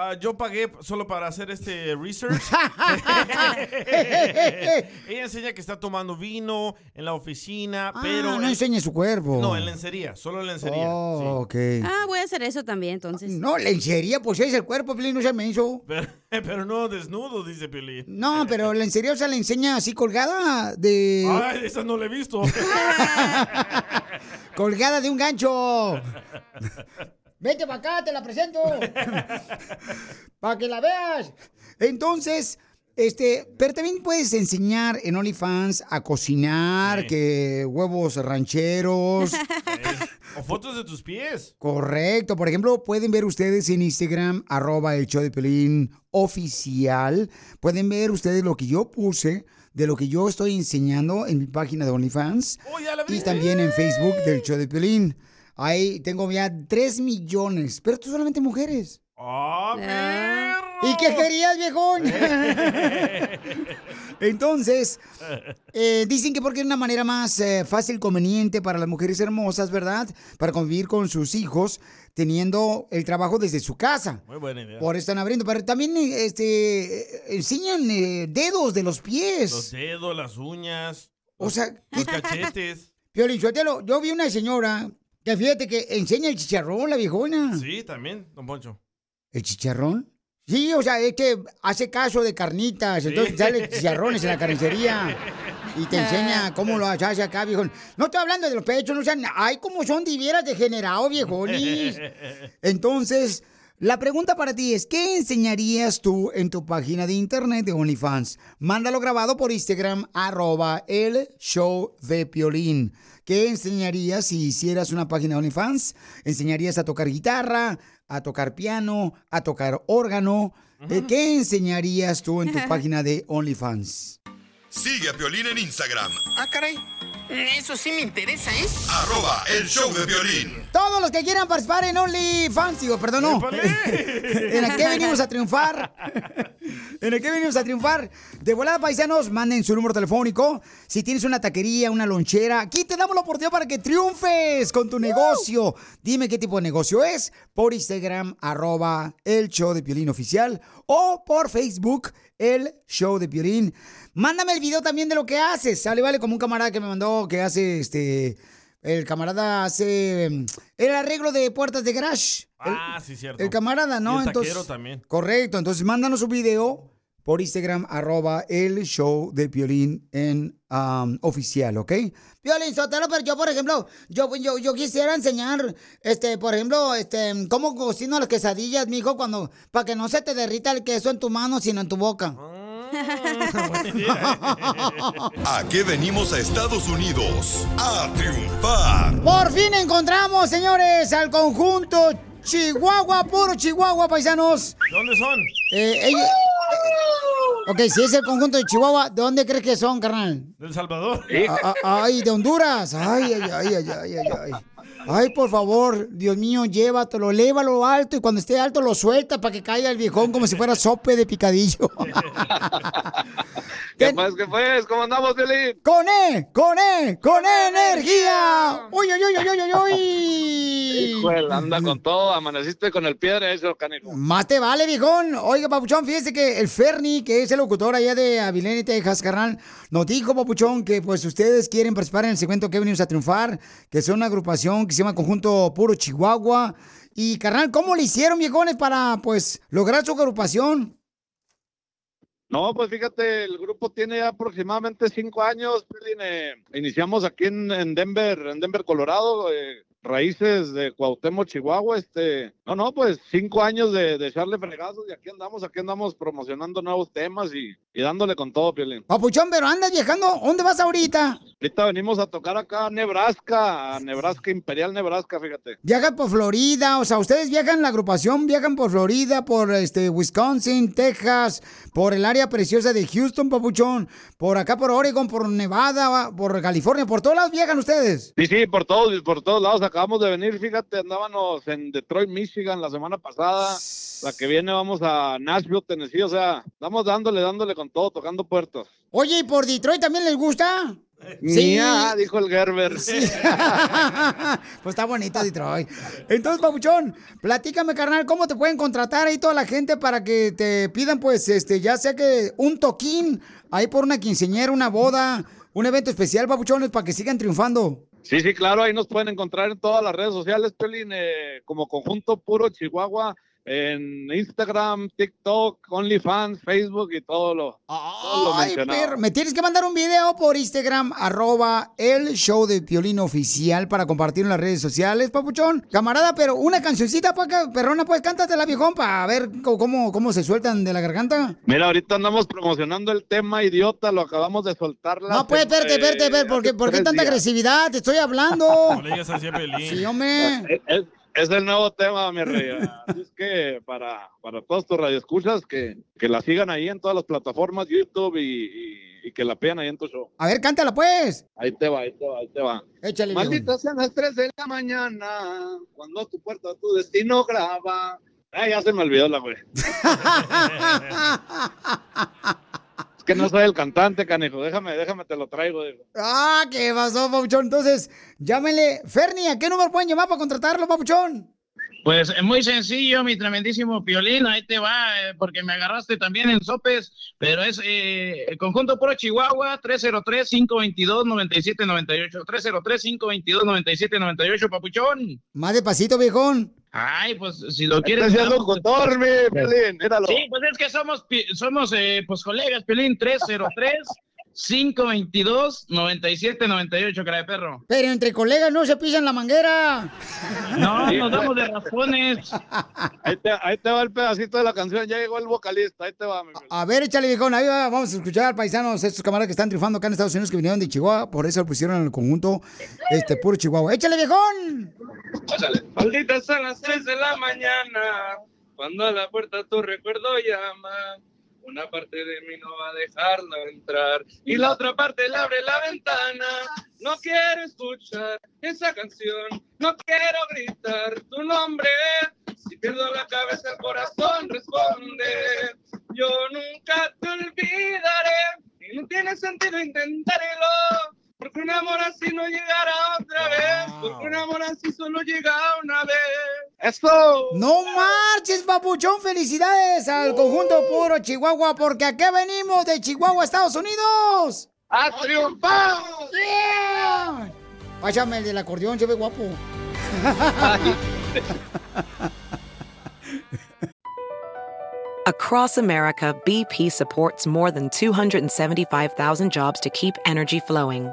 Speaker 7: Ah, yo pagué solo para hacer este research. Ella enseña que está tomando vino en la oficina,
Speaker 2: Ah,
Speaker 7: pero.
Speaker 2: no enseña su cuerpo.
Speaker 7: No, en lencería, solo en lencería.
Speaker 2: Oh, ok.
Speaker 8: Ah, voy a hacer eso también, entonces.
Speaker 2: No, lencería, pues es el cuerpo, Piolín, no se me hizo.
Speaker 7: Pero, pero no desnudo, dice Piolín.
Speaker 2: No, pero lencería, o sea, la enseña así colgada de...
Speaker 7: Ay, esa no la he visto.
Speaker 2: colgada de un gancho. Vete para acá, te la presento. para que la veas. Entonces, este, pero también puedes enseñar en OnlyFans a cocinar, que huevos rancheros.
Speaker 7: o fotos de tus pies.
Speaker 2: Correcto. Por ejemplo, pueden ver ustedes en Instagram, arroba el show de Pelín oficial. Pueden ver ustedes lo que yo puse, de lo que yo estoy enseñando en mi página de OnlyFans. y también en Facebook del show de Pelín. Ahí tengo ya 3 millones, pero tú solamente mujeres.
Speaker 7: ¡Ah,
Speaker 2: ¿Y qué querías, viejón? Entonces, eh, dicen que porque es una manera más eh, fácil, conveniente para las mujeres hermosas, ¿verdad? Para convivir con sus hijos, teniendo el trabajo desde su casa.
Speaker 7: Muy buena idea.
Speaker 2: Por eso están abriendo. Pero también este, eh, enseñan eh, dedos de los pies.
Speaker 7: Los dedos, las uñas.
Speaker 2: O sea,
Speaker 7: los cachetes.
Speaker 2: Piolín yo vi una señora que fíjate que enseña el chicharrón, la viejona.
Speaker 7: Sí, también, don Poncho.
Speaker 2: ¿El chicharrón? Sí, o sea, es que hace caso de carnitas, entonces sale chicharrones en la carnicería y te enseña cómo lo hace acá, viejón. No estoy hablando de los pechos, no sean, ay, cómo son divieras degenerados, viejonis. Entonces, la pregunta para ti es, ¿qué enseñarías tú en tu página de internet de OnlyFans? Mándalo grabado por Instagram, arroba el show de Piolín. ¿Qué enseñarías si hicieras una página de OnlyFans? ¿Enseñarías a tocar guitarra, a tocar piano, a tocar órgano? ¿Qué enseñarías tú en tu página de OnlyFans?
Speaker 4: Sigue a Piolín en Instagram,
Speaker 16: Ah, caray. Eso sí me interesa, ¿eh?
Speaker 4: arroba el show de violín.
Speaker 2: Todos los que quieran participar en OnlyFans, digo, perdón, no. ¿En el que venimos a triunfar? ¿En el que venimos a triunfar? De volada, paisanos, manden su número telefónico. Si tienes una taquería, una lonchera, aquí te damos la oportunidad para que triunfes con tu negocio. Dime qué tipo de negocio es por Instagram, arroba el show de Piolín oficial o por Facebook, el show de Piolín. Mándame el video también de lo que haces. Sale, vale, como un camarada que me mandó que hace este. El camarada hace el arreglo de puertas de garage. El-
Speaker 7: Ah, sí, cierto.
Speaker 2: el camarada, ¿no?
Speaker 7: Y el
Speaker 2: Entonces-
Speaker 7: también.
Speaker 2: Correcto, entonces mándanos un video por Instagram, arroba el show de Piolín en um, oficial, ¿ok? Piolín Sotelo, pero yo, por ejemplo, yo, yo, yo quisiera enseñar, este, por ejemplo, este, cómo cocino las quesadillas, mijo, cuando, para que no se te derrita el queso en tu mano, sino en tu boca.
Speaker 4: ¿A qué venimos a Estados Unidos? A triunfar.
Speaker 2: Por fin encontramos, señores, al conjunto Chihuahua, puro Chihuahua, paisanos.
Speaker 7: ¿Dónde son?
Speaker 2: Eh, ella- Ok, si es el conjunto de Chihuahua, ¿de dónde crees que son, carnal?
Speaker 7: ¿Del Salvador?
Speaker 2: Ah, ah, Ay, de Honduras. Ay, ay, ay, ay, ay, ay, ay. Por favor, Dios mío, llévatelo, lévalo alto y cuando esté alto lo suelta para que caiga el viejón como si fuera sope de picadillo.
Speaker 17: ¿Qué qué pues? ¿Cómo andamos, Violín?
Speaker 2: ¡Con E! ¡Con E! ¡Con energía! ¡Uy, uy, uy, uy, uy, uy!
Speaker 17: Hijuela, anda con todo, amaneciste con el pie derecho, canijo.
Speaker 2: Más te vale, viejón. Oiga, Papuchón, fíjese que el Ferni, que es el locutor allá de Avilene, Texas, carnal, nos dijo, Papuchón, que pues ustedes quieren participar en el segmento que venimos a triunfar, que son una agrupación que llama Conjunto Puro Chihuahua. Y, carnal, ¿cómo le hicieron, viejones, para, pues, lograr su agrupación?
Speaker 17: No, pues fíjate, el grupo tiene ya aproximadamente cinco años. Eh, iniciamos aquí en, en Denver, en Denver, Colorado, eh, raíces de Cuauhtémoc, Chihuahua. Este, no, no, pues cinco años de, de echarle fregazos y aquí andamos, aquí andamos promocionando nuevos temas y, y dándole con todo, Piolín.
Speaker 2: Papuchón, pero andas viajando. ¿Dónde vas ahorita?
Speaker 17: Ahorita venimos a tocar acá a Nebraska, a Nebraska, Imperial Nebraska, fíjate.
Speaker 2: Viajan por Florida, o sea, ustedes viajan, la agrupación viajan por Florida, por este Wisconsin, Texas, por el área preciosa de Houston, papuchón, por acá por Oregon, por Nevada, por California, por todos lados viajan ustedes.
Speaker 17: Sí, sí, por todos, por todos lados acabamos de venir, fíjate, andábamos en Detroit, Michigan la semana pasada, la que viene vamos a Nashville, Tennessee, o sea, estamos dándole, dándole con todo, tocando puertos.
Speaker 2: Oye, ¿y por Detroit también les gusta?
Speaker 17: Mía, dijo el Gerber.
Speaker 2: pues está bonito Detroit. Entonces, Papuchón, platícame, carnal, ¿cómo te pueden contratar ahí toda la gente para que te pidan, pues, este, ya sea que un toquín, ahí por una quinceñera, una boda, un evento especial, Papuchones, para que sigan triunfando?
Speaker 17: Sí, sí, claro, ahí nos pueden encontrar en todas las redes sociales, Pelín, eh, como Conjunto Puro Chihuahua, en Instagram, TikTok, OnlyFans, Facebook y todo lo, todo lo
Speaker 2: Ay,
Speaker 17: mencionado.
Speaker 2: perro, me tienes que mandar un video por Instagram, arroba el show de Piolín oficial para compartir en las redes sociales, papuchón. Camarada, pero una cancioncita, pues, ca- perrona, pues cántatela, viejón, para ver cómo, cómo se sueltan de la garganta.
Speaker 17: Mira, ahorita andamos promocionando el tema idiota, lo acabamos de soltar. la
Speaker 2: No, pues, espérate, espérate, espérate, ¿por qué, por tanta
Speaker 17: días.
Speaker 2: agresividad? Te estoy hablando.
Speaker 7: No le digas así a Pelín.
Speaker 2: Sí, hombre.
Speaker 17: Es, es- es el nuevo tema, mi rey. Así es que para, para todos tus radioescuchas, que, que la sigan ahí en todas las plataformas, YouTube y, y- y que la vean ahí en tu show.
Speaker 2: A ver, cántala, pues.
Speaker 17: Ahí te va, ahí te va, ahí te va.
Speaker 2: Échale.
Speaker 17: Malditas sean las 3 de la mañana, cuando tu puerta tu destino graba. Ah, ya se me olvidó la güey. que no soy el cantante, canijo. Déjame, déjame, te lo traigo. digo.
Speaker 2: Ah, ¿qué pasó, papuchón? Entonces, llámenle. Fernie, ¿a qué número pueden llamar para contratarlo, papuchón?
Speaker 18: Pues es muy sencillo, mi tremendísimo Piolín, ahí te va, eh, porque me agarraste también en sopes, pero es eh, el conjunto Pro Chihuahua, 303-522-9798, 303-522-9798, papuchón.
Speaker 2: Más despacito, viejón.
Speaker 18: Ay, pues si lo quieres...
Speaker 17: Estás contorme, Piolín, míralo.
Speaker 18: Sí, pues es que somos, somos eh, pues colegas, Piolín, 303-522-9798, cara de perro.
Speaker 2: Pero entre colegas no se pisan la manguera.
Speaker 18: No, nos damos de raspones.
Speaker 17: Ahí te, ahí te va el pedacito de la canción, ya llegó el vocalista, ahí te va, mi
Speaker 2: A ver, échale, viejón. Ahí va, vamos a escuchar paisanos, estos camaradas que están triunfando acá en Estados Unidos que vinieron de Chihuahua. Por eso lo pusieron en el conjunto este puro Chihuahua. ¡Échale, viejón!
Speaker 18: Malditas a las 3 de la mañana, cuando a la puerta tu recuerdo llama. Una parte de mí no va a dejarla entrar y la otra parte le abre la ventana. No quiero escuchar esa canción, no quiero gritar tu nombre. Si pierdo la cabeza, el corazón responde. Yo nunca te olvidaré y no tiene sentido intentarlo. Porque un amor así no llegará otra vez. Porque un amor así solo llega una vez.
Speaker 17: ¡Esto!
Speaker 2: ¡No marches, papuchón! ¡Felicidades al conjunto puro Chihuahua! Porque aquí venimos de Chihuahua, Estados Unidos.
Speaker 17: ¡A triunfar!
Speaker 2: Pásame el del acordeón, se ve guapo.
Speaker 1: Across America, BP supports more than 275,000 jobs to keep energy flowing.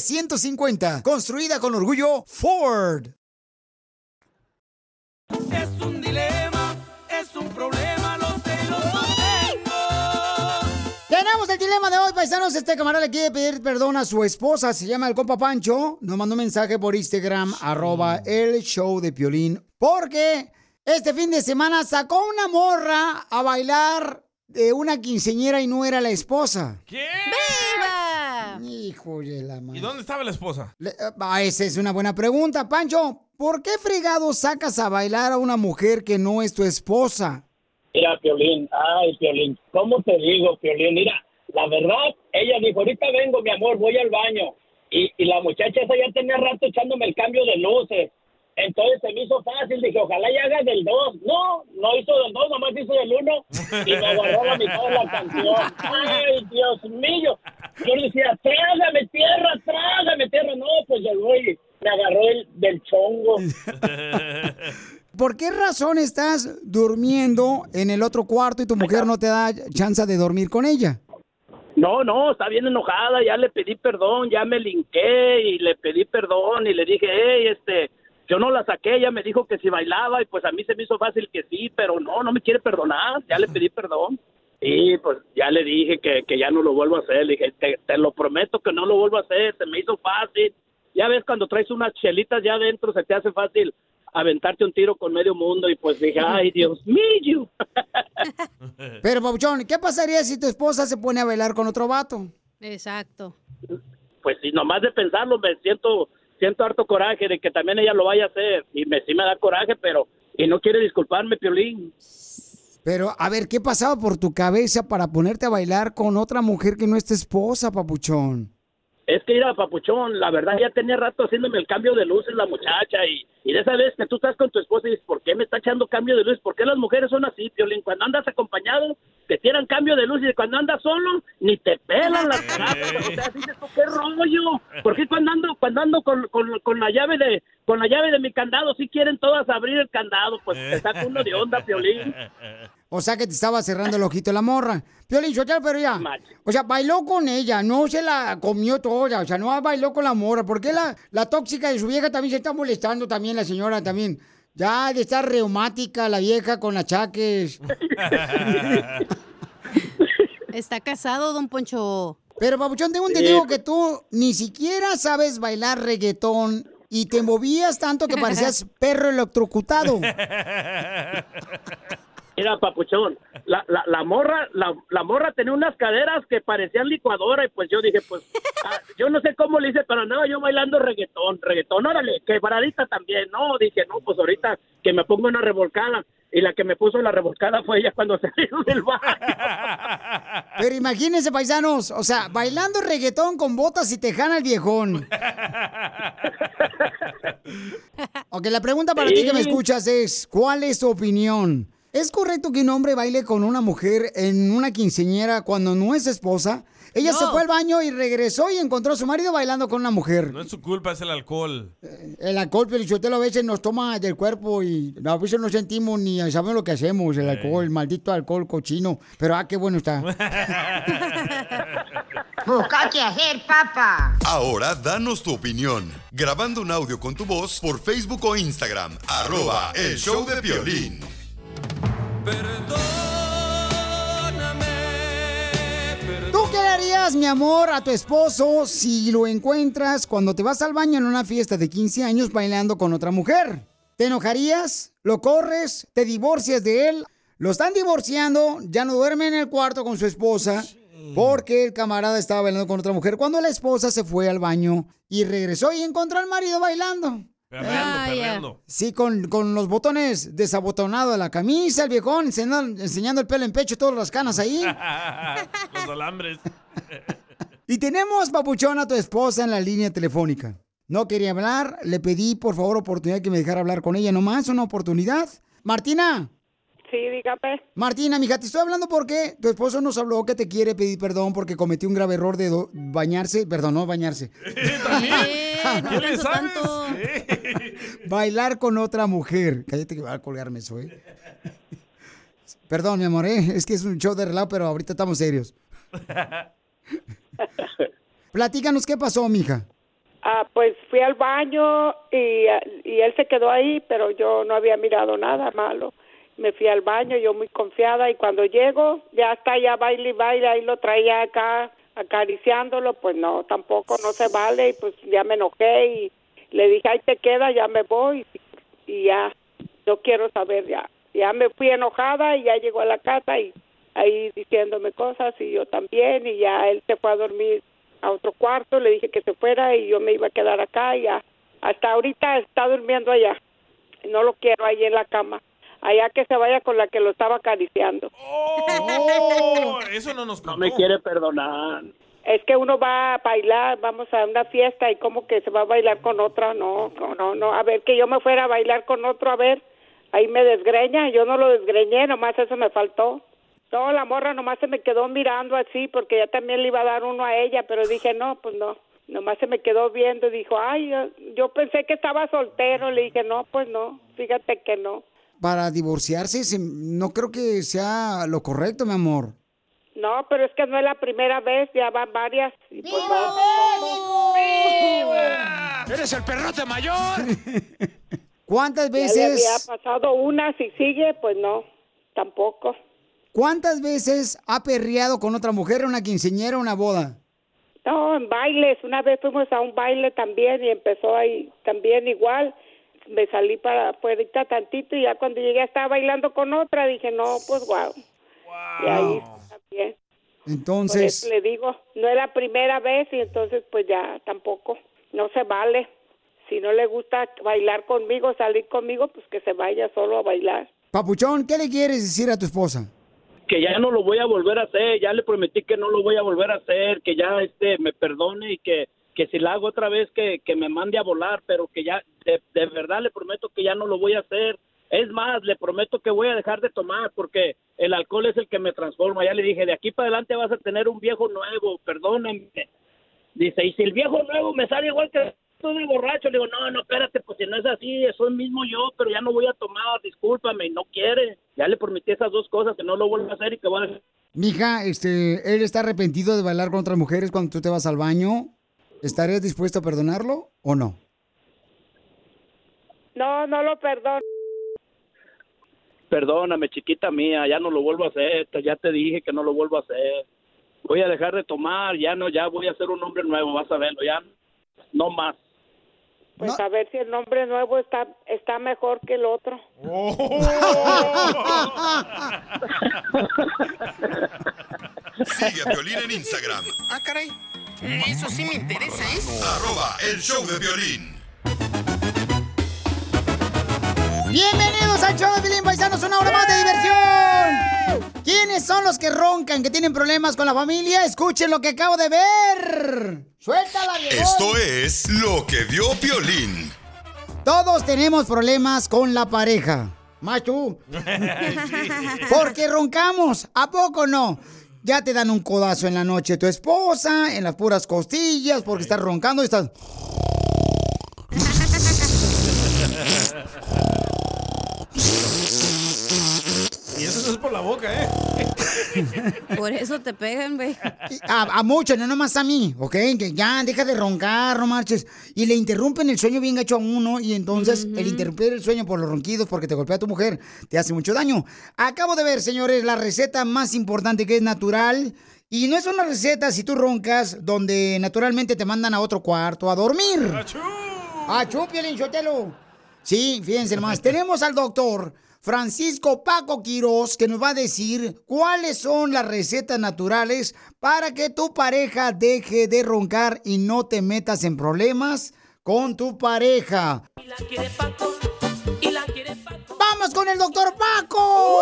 Speaker 2: F-150, construida con orgullo Ford.
Speaker 10: Es un dilema, es un problema, no tengo.
Speaker 2: Tenemos el dilema de hoy, paisanos. Este camarada le quiere pedir perdón a su esposa. Se llama el compa Pancho. Nos mandó un mensaje por Instagram, arroba el show de Piolín. Porque este fin de semana sacó una morra a bailar de una quinceñera y no era la esposa.
Speaker 7: ¿Qué?
Speaker 8: ¡Viva!
Speaker 2: Hijo de la madre.
Speaker 7: ¿Y dónde estaba la esposa?
Speaker 2: Le- ah, esa es una buena pregunta, Pancho. ¿Por qué fregado sacas a bailar a una mujer que no es tu esposa?
Speaker 19: Mira, Piolín, ay, Piolín, ¿cómo te digo, Piolín? Mira, la verdad, ella dijo, ahorita vengo, mi amor, voy al baño. Y, y la muchacha esa ya tenía rato echándome el cambio de luces. Entonces se me hizo fácil, dije, ojalá y haga del 2. No, no hizo del 2, nomás hizo del 1 y me agarró la mitad de la canción. Ay, Dios mío. Yo le decía, trágame tierra, trágame tierra. No, pues llegó y me agarró el, del chongo.
Speaker 2: ¿Por qué razón estás durmiendo en el otro cuarto y tu mujer no te da chance de dormir con ella?
Speaker 19: No, no, está bien enojada, ya le pedí perdón, ya me linqué y le pedí perdón y le dije, hey, este, yo no la saqué, ella me dijo que si bailaba y pues a mí se me hizo fácil que sí, pero no, no me quiere perdonar, ya le pedí perdón. Y pues ya le dije que, que ya no lo vuelvo a hacer, le dije, te, te lo prometo que no lo vuelvo a hacer, se me hizo fácil. Ya ves, cuando traes unas chelitas ya adentro se te hace fácil aventarte un tiro con medio mundo y pues dije, ay, Dios mío.
Speaker 2: Pero, Pabuchón, ¿qué pasaría si tu esposa se pone a bailar con otro vato?
Speaker 8: Exacto.
Speaker 19: pues si nomás de pensarlo me siento siento harto coraje de que también ella lo vaya a hacer y me sí me da coraje pero y no quiere disculparme Piolín
Speaker 2: Pero, a ver, ¿qué pasaba por tu cabeza para ponerte a bailar con otra mujer que no es tu esposa, Papuchón?
Speaker 19: Es que ir a Papuchón la verdad ya tenía rato haciéndome el cambio de luces la muchacha y Y de esa vez que tú estás con tu esposa y dices, ¿por qué me está echando cambio de luz? ¿Por qué las mujeres son así, Piolín? Cuando andas acompañado, te tiran cambio de luz y cuando andas solo, ni te pelan las cartas. O sea, dices, ¿qué rollo? ¿Por qué cuando ando, cuando ando con, con, con la llave de con la llave de mi candado, si quieren todas abrir el candado? Pues te saca uno de onda, Piolín.
Speaker 2: O sea que te estaba cerrando el ojito la morra. Piolín, Sotelo, pero ya. O sea, bailó con ella, no se la comió toda. O sea, no bailó con la morra. ¿Por qué la, la tóxica de su vieja también se está molestando también, la señora también? Ya de estar reumática la vieja con achaques.
Speaker 8: Está casado, don Poncho.
Speaker 2: Pero, Papuchón, tengo entendido que tú ni siquiera sabes bailar reggaetón y te movías tanto que parecías perro electrocutado.
Speaker 19: Mira, papuchón, la, la, la morra, la, la morra tenía unas caderas que parecían licuadora y pues yo dije, pues, ah, yo no sé cómo le hice, pero andaba yo bailando reggaetón, reggaetón, órale, quebradita también, no, dije, no, pues ahorita que me pongo una revolcada y la que me puso la revolcada fue ella cuando salió del baño.
Speaker 2: Pero imagínense, paisanos, o sea, bailando reggaetón con botas y tejana el viejón. Ok, la pregunta para ti que me escuchas es, ¿cuál es tu opinión? ¿Es correcto que un hombre baile con una mujer en una quinceñera cuando no es esposa? Ella se fue al baño y regresó y encontró a su marido bailando con una mujer.
Speaker 7: No es su culpa, es el alcohol.
Speaker 2: El alcohol, pero a veces nos toma del cuerpo y a veces no sentimos ni sabemos lo que hacemos, el alcohol, el maldito alcohol cochino. Pero ah, qué bueno está.
Speaker 4: Busca qué hacer, papá. Ahora danos tu opinión. Grabando un audio con tu voz por Facebook o Instagram. Arroba el show de violín.
Speaker 2: ¿Tú harías, mi amor, a tu esposo si lo encuentras cuando te vas al baño en una fiesta de 15 años bailando con otra mujer? ¿Te enojarías? ¿Lo corres? ¿Te divorcias de él? Lo están divorciando, ya no duerme en el cuarto con su esposa porque el camarada estaba bailando con otra mujer cuando la esposa se fue al baño y regresó y encontró al marido bailando.
Speaker 7: Perreando, perreando.
Speaker 2: Sí, con, con los botones desabotonados de la camisa, el viejón, enseñando, enseñando el pelo en pecho, todas las canas ahí.
Speaker 7: Los alambres.
Speaker 2: Y tenemos, papuchón, a tu esposa en la línea telefónica. No quería hablar, le pedí por favor oportunidad que me dejara hablar con ella nomás, una oportunidad. Martina.
Speaker 20: Sí, dígame.
Speaker 2: Martina, mija, te estoy hablando porque tu esposo nos habló que te quiere pedir perdón porque cometió un grave error de bañarse, perdón, no bañarse.
Speaker 7: ¿Qué le sabes?
Speaker 2: Bailar con otra mujer. Cállate que va a colgarme eso, ¿eh? Perdón, mi amor, ¿eh? es que es un show de relajo, pero ahorita estamos serios. Platícanos qué pasó, mija.
Speaker 20: Ah, pues fui al baño y, él se quedó ahí, pero yo no había mirado nada malo. Me fui al baño, yo muy confiada, y cuando llego, ya está, ya baile y baile, ahí lo traía acá acariciándolo, pues no, tampoco no se vale, y pues ya me enojé y le dije, ahí te queda, ya me voy, y ya, no quiero saber ya. Ya me fui enojada y ya llegó a la casa y ahí diciéndome cosas y yo también, y ya él se fue a dormir a otro cuarto, le dije que se fuera y yo me iba a quedar acá y ya. Hasta ahorita está durmiendo allá. No lo quiero ahí en la cama. Allá que se vaya con la que lo estaba acariciando.
Speaker 7: Oh, eso no nos
Speaker 19: No me quiere perdonar.
Speaker 20: Es que uno va a bailar, vamos a una fiesta y como que se va a bailar con otra, no, no, no, no. A ver, que yo me fuera a bailar con otro, a ver, ahí me desgreña, yo no lo desgreñé, nomás eso me faltó. No, la morra nomás se me quedó mirando así porque ya también le iba a dar uno a ella, pero dije, no, pues no. Nomás se me quedó viendo y dijo, ay, yo, yo pensé que estaba soltero. Le dije, no, pues no, fíjate que no.
Speaker 2: Para divorciarse, se- no creo que sea lo correcto, mi amor.
Speaker 20: No, pero es que no es la primera vez, ya van varias. Y pues no,
Speaker 3: ¡Eres el perrote mayor!
Speaker 2: ¿Cuántas
Speaker 20: Ya le
Speaker 2: veces,
Speaker 20: había pasado una, si sigue, pues no, tampoco.
Speaker 2: Cuántas veces ha perreado con otra mujer en una quinceñera o una boda?
Speaker 20: No, en bailes. Una vez fuimos a un baile también y empezó ahí también igual. Me salí para afuera tantito y ya cuando llegué estaba bailando con otra. Dije, no, pues guau. Y ahí también.
Speaker 2: Entonces,
Speaker 20: le digo, no es la primera vez y entonces pues ya tampoco. No se vale. Si no le gusta bailar conmigo, salir conmigo, pues que se vaya solo a bailar.
Speaker 2: Papuchón, ¿qué le quieres decir a tu esposa?
Speaker 19: Que ya no lo voy a volver a hacer, ya le prometí que no lo voy a volver a hacer, que ya este me perdone y que que si la hago otra vez que, que me mande a volar, pero que ya, de, de verdad le prometo que ya no lo voy a hacer. Es más, le prometo que voy a dejar de tomar porque el alcohol es el que me transforma. Ya le dije, de aquí para adelante vas a tener un viejo nuevo, perdóname. Dice, y si el viejo nuevo me sale igual que todo el borracho, le digo, no, no, espérate, pues si no es así, soy mismo yo, pero ya no voy a tomar, discúlpame, y no quiere. Ya le prometí esas dos cosas, que no lo vuelva a hacer y que voy a...
Speaker 2: Mija, este, él está arrepentido de bailar con otras mujeres cuando tú te vas al baño. ¿Estarías dispuesto a perdonarlo o no?
Speaker 20: No, no lo perdono.
Speaker 19: Perdóname, chiquita mía, ya no lo vuelvo a hacer, ya te dije que no lo vuelvo a hacer. Voy a dejar de tomar, ya no, ya voy a ser un hombre nuevo, vas a verlo, ya no más.
Speaker 20: Pues a ver si el nombre nuevo está está mejor que el otro.
Speaker 4: Sigue a Piolín en Instagram.
Speaker 16: Ah, caray. Eso sí me interesa, ¿eh?
Speaker 4: Arroba el show de violín.
Speaker 2: Bienvenidos al show de Pilín Paisanos, una hora más de diversión. ¿Quiénes son los que roncan, que tienen problemas con la familia? Escuchen lo que acabo de ver. Suéltala, viejón.
Speaker 4: Esto es lo que vio Piolín.
Speaker 2: Todos tenemos problemas con la pareja. Más tú. Porque roncamos. ¿A poco no? Ya te dan un codazo en la noche tu esposa, en las puras costillas, porque estás roncando y estás...
Speaker 7: Y eso no es por la boca, ¿eh?
Speaker 8: Por eso te pegan, güey.
Speaker 2: A, a muchos, no nomás a mí, ¿ok? Que ya, deja de roncar, no marches. Y le interrumpen el sueño bien gacho a uno y entonces el interrumpir el sueño por los ronquidos porque te golpea tu mujer te hace mucho daño. Acabo de ver, señores, la receta más importante que es natural. Y no es una receta si tú roncas donde naturalmente te mandan a otro cuarto a dormir. ¡Achú, Piolín Sotelo! Sí, fíjense nomás. Tenemos al doctor Francisco Paco Quiroz que nos va a decir cuáles son las recetas naturales para que tu pareja deje de roncar y no te metas en problemas con tu pareja. ¡Vamos con el doctor Paco!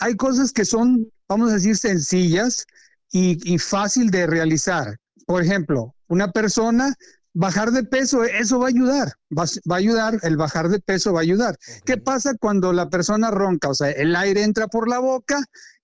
Speaker 21: Hay cosas que son, vamos a decir, sencillas y, y fácil de realizar. Por ejemplo, una persona bajar de peso, eso va a ayudar, va, va a ayudar, el bajar de peso va a ayudar. ¿Qué pasa cuando la persona ronca? O sea, el aire entra por la boca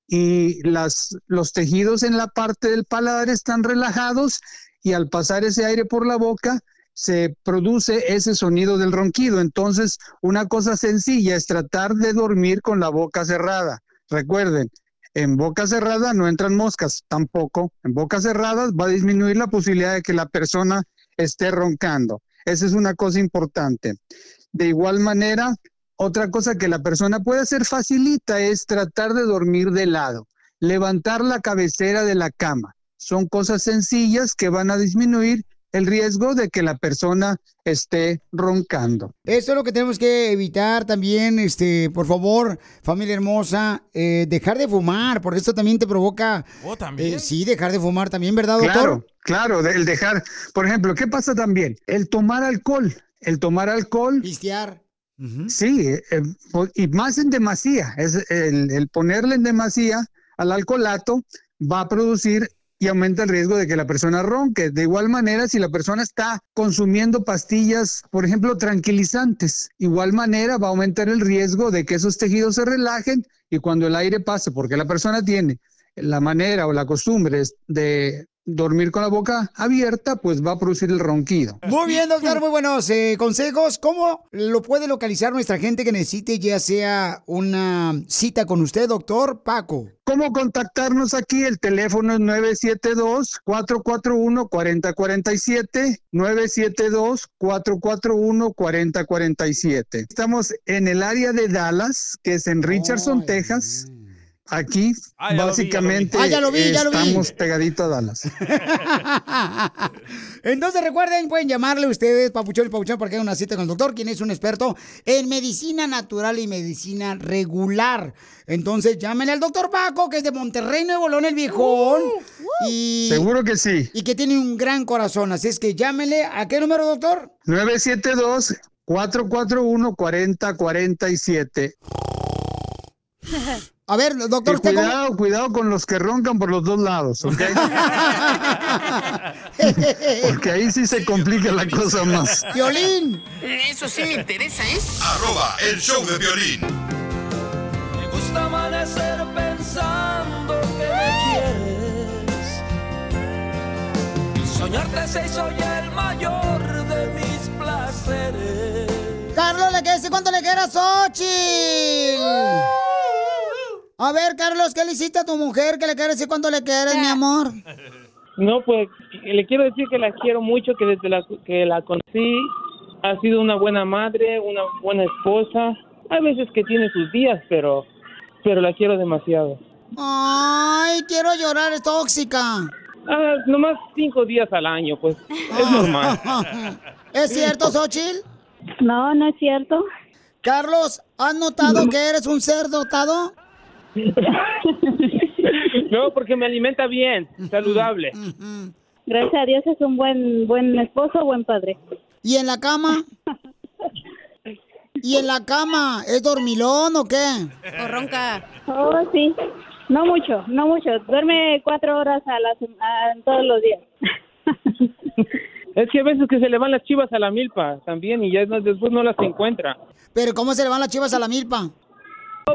Speaker 21: y las, los tejidos en la parte del paladar están relajados y al pasar ese aire por la boca se produce ese sonido del ronquido. Entonces, una cosa sencilla es tratar de dormir con la boca cerrada. Recuerden, en boca cerrada no entran moscas tampoco. En boca cerrada va a disminuir la posibilidad de que la persona esté roncando. Esa es una cosa importante. De igual manera, otra cosa que la persona puede hacer facilita es tratar de dormir de lado, levantar la cabecera de la cama. Son cosas sencillas que van a disminuir el riesgo de que la persona esté roncando.
Speaker 2: Eso es lo que tenemos que evitar también, este, por favor, familia hermosa, eh, dejar de fumar, porque esto también te provoca...
Speaker 7: Oh, ¿también?
Speaker 2: eh, sí, dejar de fumar también, ¿verdad, doctor?
Speaker 21: Claro, claro, el dejar, por ejemplo, ¿qué pasa también? El tomar alcohol, el tomar alcohol.
Speaker 2: Pistear.
Speaker 21: Sí, eh, po- y más en demasía, es el, el ponerle en demasía al alcoholato va a producir y aumenta el riesgo de que la persona ronque. De igual manera, si la persona está consumiendo pastillas, por ejemplo, tranquilizantes, igual manera va a aumentar el riesgo de que esos tejidos se relajen y cuando el aire pase, porque la persona tiene la manera o la costumbre de dormir con la boca abierta, pues va a producir el ronquido.
Speaker 2: Muy bien, doctor, muy buenos eh, consejos. ¿Cómo lo puede localizar nuestra gente que necesite ya sea una cita con usted, doctor Paco?
Speaker 21: ¿Cómo contactarnos aquí? El teléfono es 972-441-4047, 972-441-4047. Estamos en el área de Dallas, que es en Richardson, Texas. Aquí,
Speaker 2: Ah, ya lo vi, ya lo vi.
Speaker 21: básicamente,
Speaker 2: Ah, vi,
Speaker 21: estamos pegadito a Dallas.
Speaker 2: Entonces recuerden, pueden llamarle ustedes, Papuchón y Papuchón, para que hagan una cita con el doctor, quien es un experto en medicina natural y medicina regular. Entonces llámenle al doctor Paco, que es de Monterrey, Nuevo León, el viejón. y,
Speaker 21: Seguro que sí.
Speaker 2: y que tiene un gran corazón. Así es que llámenle. ¿A qué número, doctor?
Speaker 21: 972-441-4047.
Speaker 2: A ver, doctor,
Speaker 21: Y
Speaker 2: ¿usted cómo-
Speaker 21: cuidado, cuidado con los que roncan por los dos lados, ¿ok? Porque ahí sí se complica la cosa más.
Speaker 2: Violín.
Speaker 16: Eso sí me interesa, ¿eh?
Speaker 4: Arroba el show de violín.
Speaker 10: Me gusta amanecer pensando que me quieres. Soñarte se hizo ya el mayor de mis placeres.
Speaker 2: Carlos, ¿le quieres decir cuánto le quieras a Xochitl? A ver, Carlos, ¿qué le hiciste a tu mujer? ¿Qué le quieres decir cuánto le quieres, mi amor?
Speaker 22: No, pues le quiero decir que la quiero mucho, que desde la, que la conocí ha sido una buena madre, una buena esposa. Hay veces que tiene sus días, pero, pero la quiero demasiado.
Speaker 2: Ay, quiero llorar, es tóxica.
Speaker 22: Ah, nomás cinco días al año, pues es normal.
Speaker 2: ¿Es cierto, Xochitl?
Speaker 14: No, no es cierto.
Speaker 2: Carlos, ¿has notado que eres un ser dotado?
Speaker 22: No, porque me alimenta bien, saludable.
Speaker 14: Gracias a Dios es un buen buen esposo, buen padre.
Speaker 2: ¿Y en la cama? ¿Y en la cama? ¿Es dormilón o qué?
Speaker 8: O ronca.
Speaker 14: Oh, sí. No mucho, no mucho. Duerme cuatro horas a la a- todos los días.
Speaker 22: Es que a veces que se le van las chivas a la milpa también y ya después no las encuentra.
Speaker 2: ¿Pero cómo se le van las chivas a la milpa?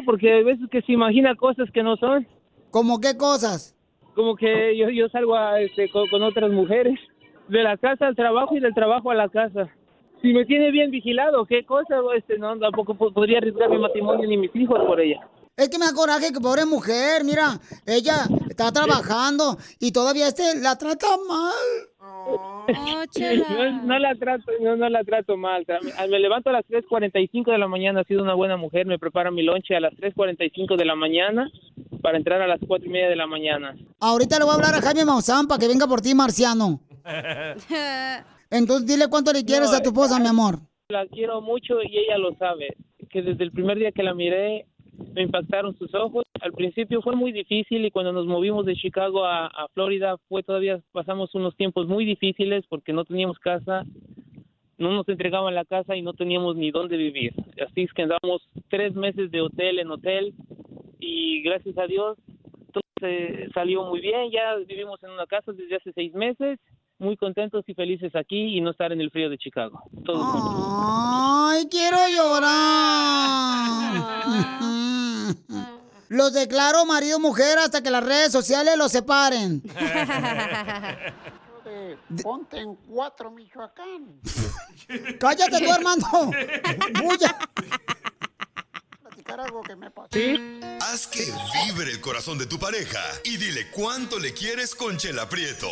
Speaker 22: Porque a veces que se imagina cosas que no son.
Speaker 2: ¿Cómo qué cosas?
Speaker 22: Como que yo, yo salgo a, este, con, con otras mujeres, de la casa al trabajo y del trabajo a la casa. Si me tiene bien vigilado, ¿qué cosa? Este, no, tampoco po- podría arriesgar mi matrimonio ni mis hijos por ella.
Speaker 2: Es que me da coraje que pobre mujer, mira, ella está trabajando y todavía este la trata mal.
Speaker 22: No, no la trato, no, no la trato mal. Me levanto a las 3.45 de la mañana, ha sido una buena mujer, me prepara mi lonche a las 3.45 de la mañana para entrar a las 4 y media de la mañana.
Speaker 2: Ahorita le voy a hablar a Jaime Maussan para que venga por ti, marciano. Entonces dile cuánto le quieres
Speaker 22: No,
Speaker 2: a tu esposa, mi amor.
Speaker 22: La quiero mucho y ella lo sabe, que desde el primer día que la miré me impactaron sus ojos. Al principio fue muy difícil y cuando nos movimos de Chicago a, Florida fue todavía pasamos unos tiempos muy difíciles porque no teníamos casa, no nos entregaban la casa y no teníamos ni dónde vivir. Así es que andamos tres meses de hotel en hotel y gracias a Dios todo se salió muy bien. Ya vivimos en una casa desde hace seis meses, muy contentos y felices aquí y no estar en el frío de Chicago. Todos juntos.
Speaker 2: Ay, quiero llorar. Los declaro marido mujer hasta que las redes sociales los separen.
Speaker 23: Ponte en cuatro, Michoacán.
Speaker 2: Cállate tú, Armando. Bulla.
Speaker 23: Platicar algo que me pasó.
Speaker 4: Haz que vibre el corazón de tu pareja y dile cuánto le quieres con Chela Prieto.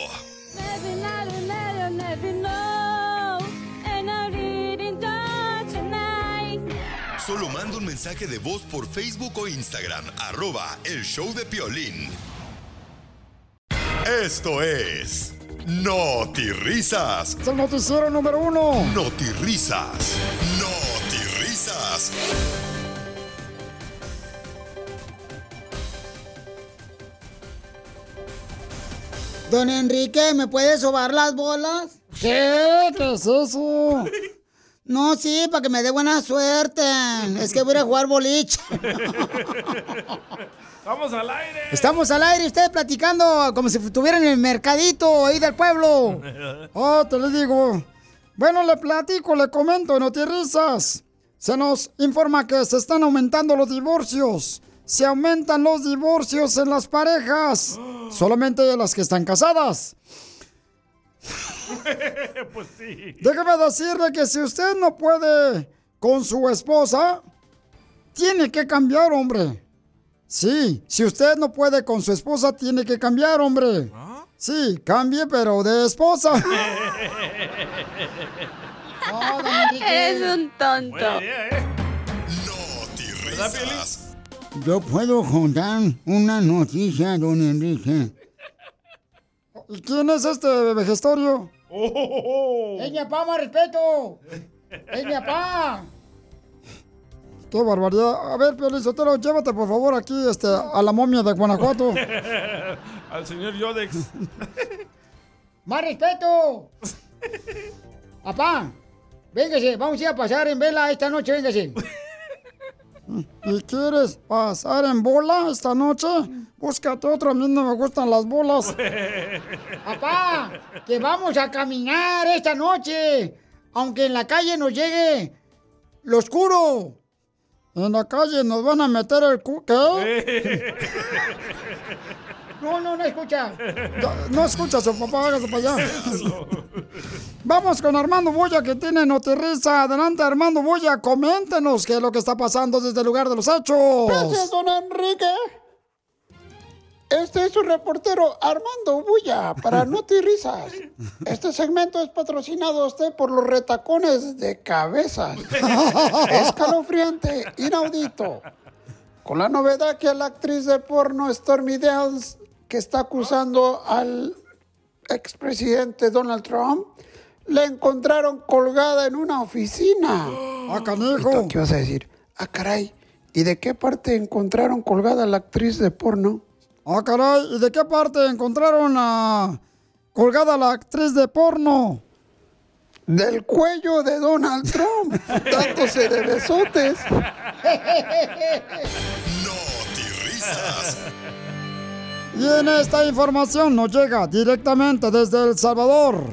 Speaker 4: Solo manda un mensaje de voz por Facebook o Instagram, arroba el show de Piolín. Esto es Risas.
Speaker 2: Es el noticiero número uno.
Speaker 4: Risas. Risas.
Speaker 2: Don Enrique, ¿me puede sobar las bolas? ¿Qué? ¿Qué es eso? No, sí, para que me dé buena suerte. Es que voy a ir a jugar boliche.
Speaker 7: ¡Vamos al aire!
Speaker 2: Estamos al aire, ustedes platicando como si estuvieran en el mercadito ahí del pueblo. Oh, te lo digo. Bueno, le platico, le comento, no te risas. Se nos informa que se están aumentando los divorcios. Se aumentan los divorcios en las parejas. Solamente de las que están casadas.
Speaker 7: pues sí.
Speaker 2: Déjame decirle que si usted no puede con su esposa, tiene que cambiar, hombre. Sí, si usted no puede con su esposa, tiene que cambiar, hombre. Sí, cambie, pero de esposa. Oh.
Speaker 8: Eres un tonto.
Speaker 4: Risas.
Speaker 2: Yo puedo contar una noticia, don Enrique. ¿Y quién es este vejestorio? ¡Es mi papá, más respeto! ¡Es mi papá! ¡Qué barbaridad! A ver, Piolizotero, llévate por favor aquí este, a la momia de Guanajuato.
Speaker 7: Al señor Yodex.
Speaker 2: ¡Más respeto! ¡Papá! Véngase, vamos a ir a pasar en vela esta noche, véngase. ¿Y quieres pasar en bola esta noche? Búscate otro, a mí no me gustan las bolas. Papá, que vamos a caminar esta noche, aunque en la calle nos llegue lo oscuro. En la calle nos van a meter el cu... ¿Qué? No, no, no escucha. No, escucha su papá, hágase para allá. Vamos con Armando Boya que tiene notirrisa. Adelante, Armando Boya, coméntenos qué es lo que está pasando desde el lugar de los hechos.
Speaker 23: Gracias, don Enrique. Este es su reportero Armando Bulla para Noti Risas. Este segmento es patrocinado usted por los retacones de cabezas. Escalofriante, inaudito. Con la novedad que la actriz de porno Stormy Dales, que está acusando al expresidente Donald Trump, la encontraron colgada en una oficina.
Speaker 2: ¡Ah, canijo!
Speaker 23: ¿Qué vas a decir? Ah, caray. ¿Y de qué parte encontraron colgada a la actriz de porno?
Speaker 2: Ah, caray, ¿y de qué parte encontraron a colgada la actriz de porno?
Speaker 23: Del cuello de Donald Trump, dándose de besotes.
Speaker 4: risas.
Speaker 2: Y en esta información nos llega directamente desde El Salvador,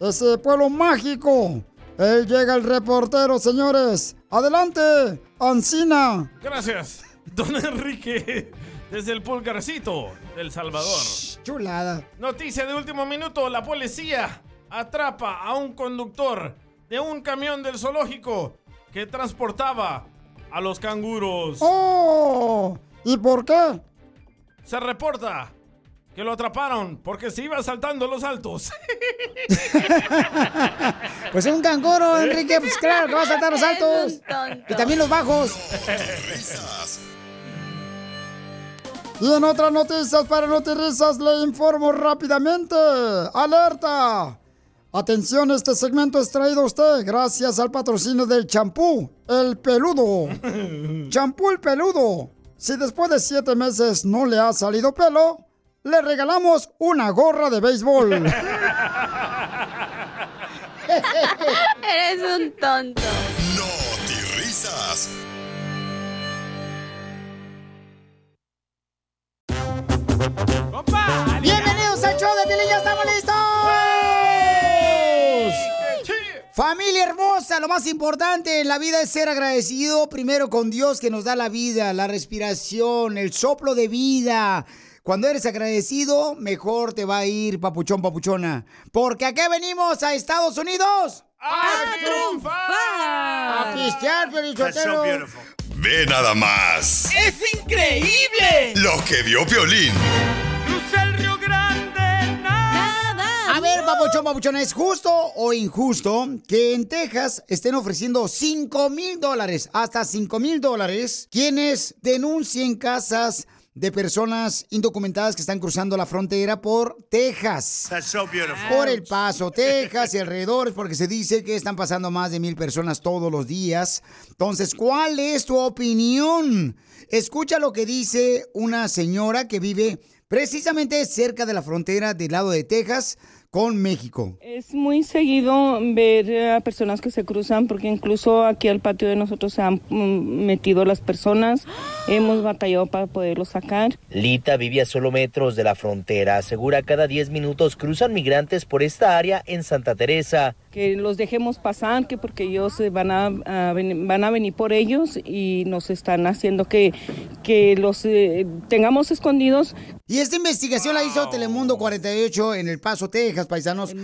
Speaker 2: ese pueblo mágico. Él llega el reportero, señores. Adelante, Ancina.
Speaker 7: Gracias, don Enrique, desde el pulgarcito del Salvador.
Speaker 2: Chulada.
Speaker 7: Noticia de último minuto, la policía atrapa a un conductor de un camión del zoológico que transportaba a los canguros.
Speaker 2: ¡Oh! ¿Y por qué?
Speaker 7: Se reporta que lo atraparon porque se iba saltando los altos.
Speaker 2: Pues es un canguro, Enrique. Pues claro, que va a saltar los altos. Y también los bajos. Y en otras noticias para Notirisas le informo rápidamente. ¡Alerta! Atención, este segmento es traído a usted gracias al patrocinio del champú, el peludo. champú el peludo. Si después de siete meses no le ha salido pelo, le regalamos una gorra de béisbol.
Speaker 8: Eres un tonto.
Speaker 4: risas.
Speaker 2: ¡Bienvenidos al show de Piolín! ¡Ya estamos listos! Familia hermosa, lo más importante en la vida es ser agradecido primero con Dios que nos da la vida, la respiración, el soplo de vida. Cuando eres agradecido, mejor te va a ir, papuchón, papuchona. Porque aquí venimos a Estados Unidos.
Speaker 7: ¡A triunfar!
Speaker 2: A pistear, Piolichotelo.
Speaker 4: Ve nada más.
Speaker 3: ¡Es increíble!
Speaker 4: Lo que vio Piolín.
Speaker 2: A ver, papuchón, papuchona, ¿es justo o injusto que en Texas estén ofreciendo 5 mil dólares, hasta 5 mil dólares, quienes denuncien casas de personas indocumentadas que están cruzando la frontera por Texas?
Speaker 3: That's so beautiful.
Speaker 2: Por El Paso, Texas y alrededores, porque se dice que están pasando más de mil personas todos los días. Entonces, ¿cuál es tu opinión? Escucha lo que dice una señora que vive precisamente cerca de la frontera del lado de Texas con México.
Speaker 24: Es muy seguido ver a personas que se cruzan porque incluso aquí al patio de nosotros se han mm, metido las personas. Hemos batallado para poderlos sacar.
Speaker 25: Lita vive a solo metros de la frontera. Asegura cada 10 minutos cruzan migrantes por esta área en Santa Teresa.
Speaker 24: Que los dejemos pasar, que porque ellos van a, van a venir por ellos y nos están haciendo que, que los eh, tengamos escondidos.
Speaker 2: Y esta investigación la hizo Telemundo 48 en El Paso, Texas, paisanos.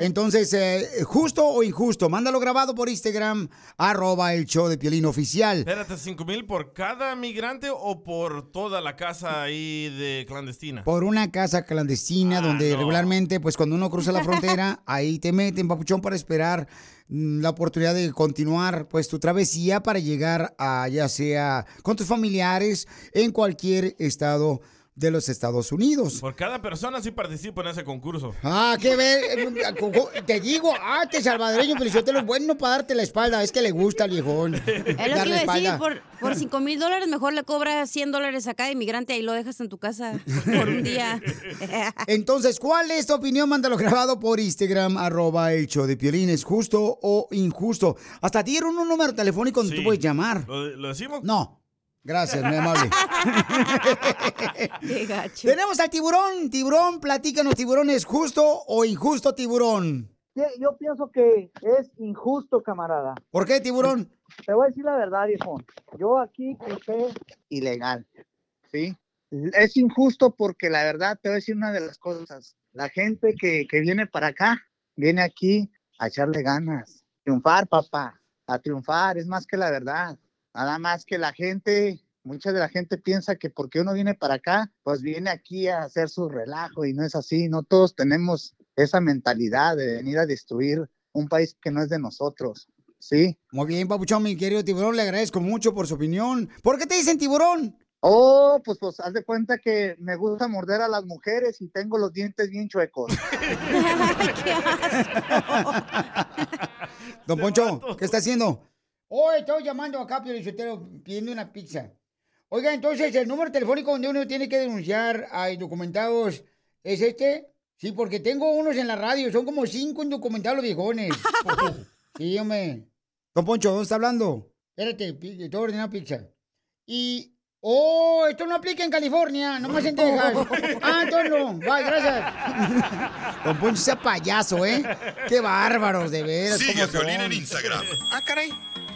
Speaker 2: Entonces, eh, ¿justo o injusto? Mándalo grabado por Instagram, arroba el show de Piolín Oficial.
Speaker 7: Espérate, ¿cinco mil por cada migrante o por toda la casa ahí de clandestina?
Speaker 2: Por una casa clandestina donde regularmente, pues cuando uno cruza la frontera, ahí te meten, papuchón, para esperar mm, la oportunidad de continuar, pues, tu travesía para llegar a, ya sea con tus familiares en cualquier estado de los Estados Unidos.
Speaker 7: Por cada persona sí participo en ese concurso.
Speaker 2: Ah, qué ver, te digo, ah, este salvadoreño Felicitelo es bueno para darte la espalda, es que le gusta al viejón.
Speaker 8: Es lo que
Speaker 2: darle
Speaker 8: iba a decir,
Speaker 2: espalda.
Speaker 8: por, por 5 mil dólares mejor le cobras 100 dólares a cada inmigrante y lo dejas en tu casa por un día.
Speaker 2: Entonces, ¿cuál es tu opinión? Mándalo grabado por Instagram, arroba el show de Piolín. ¿Es justo o injusto? Hasta dieron un número telefónico donde tú puedes llamar.
Speaker 7: ¿Lo, lo decimos?
Speaker 2: No. Gracias, muy amable. Tenemos al tiburón. Tiburón, platícanos, tiburón, ¿es justo o injusto, tiburón?
Speaker 9: Yo, yo pienso que es injusto, camarada.
Speaker 2: ¿Por qué, tiburón?
Speaker 9: Te voy a decir la verdad, viejo. Yo aquí crucé ilegal, ¿sí? Es injusto porque la verdad te voy a decir una de las cosas. La gente que, que viene para acá, viene aquí a echarle ganas. Triunfar, papá. A triunfar, es más que la verdad. Nada más que la gente, mucha de la gente piensa que porque uno viene para acá, pues viene aquí a hacer su relajo y no es así. No todos tenemos esa mentalidad de venir a destruir un país que no es de nosotros. Sí.
Speaker 2: Muy bien, papuchón, mi querido tiburón, le agradezco mucho por su opinión. ¿Por qué te dicen tiburón?
Speaker 9: Oh, pues, pues haz de cuenta que me gusta morder a las mujeres y tengo los dientes bien chuecos.
Speaker 2: Don Poncho, ¿qué está haciendo? Oh, estoy llamando acá, Pio pidiendo una pizza. Oiga, entonces, ¿el número telefónico donde uno tiene que denunciar a indocumentados es este? Sí, porque tengo unos en la radio, son como cinco indocumentados viejones. sí, hombre. Don Poncho, ¿dónde está hablando? Espérate, pi- te voy a ordenar pizza. Y... Oh, esto no aplica en California, nomás en Texas. Ah, entonces no. Bye, gracias. Don Poncho sea payaso, ¿eh? Qué bárbaros, de veras.
Speaker 4: Sigue a en Instagram.
Speaker 16: Ah, caray.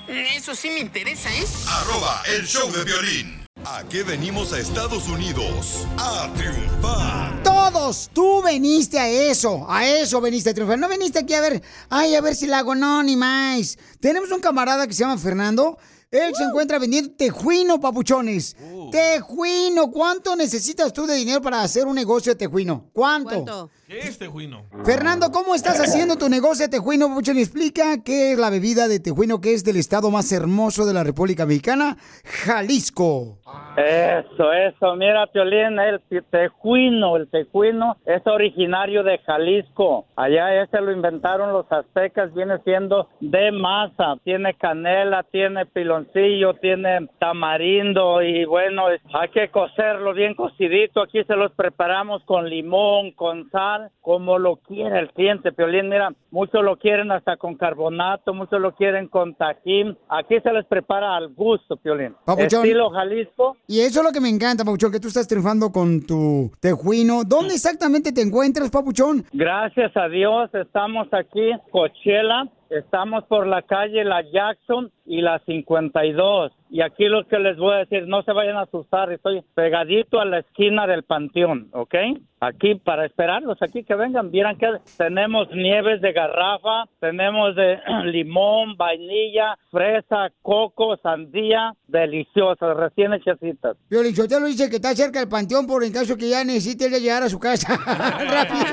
Speaker 16: Eso sí me interesa, ¿eh?
Speaker 4: Arroba el show de violín. ¿A qué venimos a Estados Unidos? A triunfar.
Speaker 2: Todos, tú veniste a eso, a eso veniste a triunfar. No viniste aquí a ver, ay, a ver si la hago, no, ni más. Tenemos un camarada que se llama Fernando. Él se encuentra vendiendo tejuino, papuchones. Tejuino, ¿cuánto necesitas tú de dinero para hacer un negocio de tejuino? ¿Cuánto?
Speaker 7: ¿Qué es tejuino?
Speaker 2: Fernando, ¿cómo estás haciendo tu negocio de tejuino, papuchón? Explica qué es la bebida de tejuino que es del estado más hermoso de la República Mexicana, Jalisco.
Speaker 26: Eso, eso. Mira, Piolín, el tejuino, el tejuino es originario de Jalisco. Allá ese lo inventaron los aztecas, viene siendo de masa. Tiene canela, tiene piloncillo, tiene tamarindo y bueno, hay que cocerlo bien cocidito. Aquí se los preparamos con limón, con sal, como lo quiere el cliente, Piolín. Mira, muchos lo quieren hasta con carbonato, muchos lo quieren con tajín. Aquí se les prepara al gusto, Piolín.
Speaker 2: Papuchón.
Speaker 26: Estilo Jalisco.
Speaker 2: Y eso es lo que me encanta, Papuchón, que tú estás triunfando con tu tejuino. ¿Dónde exactamente te encuentras, Papuchón?
Speaker 26: Gracias a Dios estamos aquí, Coachella, estamos por la calle La Jackson y la 52. Y aquí lo que les voy a decir, no se vayan a asustar, estoy pegadito a la esquina del panteón, ¿ok? Aquí para esperarlos, aquí que vengan, vieran que tenemos nieves de garrafa, tenemos de limón, vainilla, fresa, coco, sandía, deliciosas, recién hechecitas.
Speaker 2: Violín Sotelo dice que está cerca del panteón por en caso que ya necesite llegar a su casa. Rápido.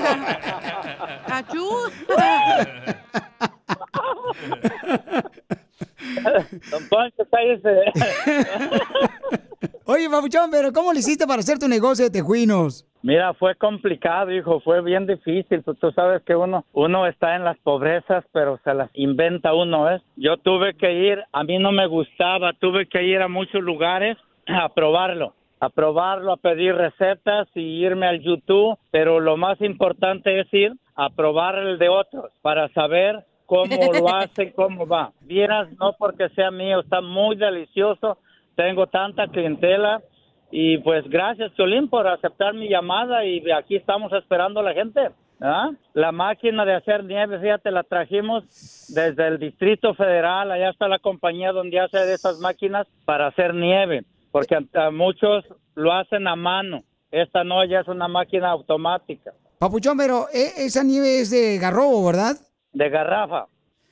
Speaker 26: Don Poncho.
Speaker 2: Oye, Papuchón, pero ¿cómo le hiciste para hacer tu negocio de tejuinos?
Speaker 26: Mira, fue complicado, hijo, fue bien difícil. Tú, tú sabes que uno, uno está en las pobrezas, pero se las inventa uno, ¿ves? Yo tuve que ir, a mí no me gustaba, tuve que ir a muchos lugares a probarlo, a probarlo, a pedir recetas y irme al YouTube, pero lo más importante es ir a probar el de otros para saber cómo lo hacen, cómo va. Vieras, no porque sea mío, está muy delicioso, tengo tanta clientela y pues gracias, Cholín, por aceptar mi llamada y aquí estamos esperando a la gente. ¿ah? La máquina de hacer nieve, fíjate, la trajimos desde el Distrito Federal. Allá está la compañía donde hace de esas máquinas para hacer nieve, porque a, a muchos lo hacen a mano. Esta no, ya es una máquina automática,
Speaker 2: Papuchón, pero eh, esa nieve es de garrobo, ¿verdad?
Speaker 26: De garrafa.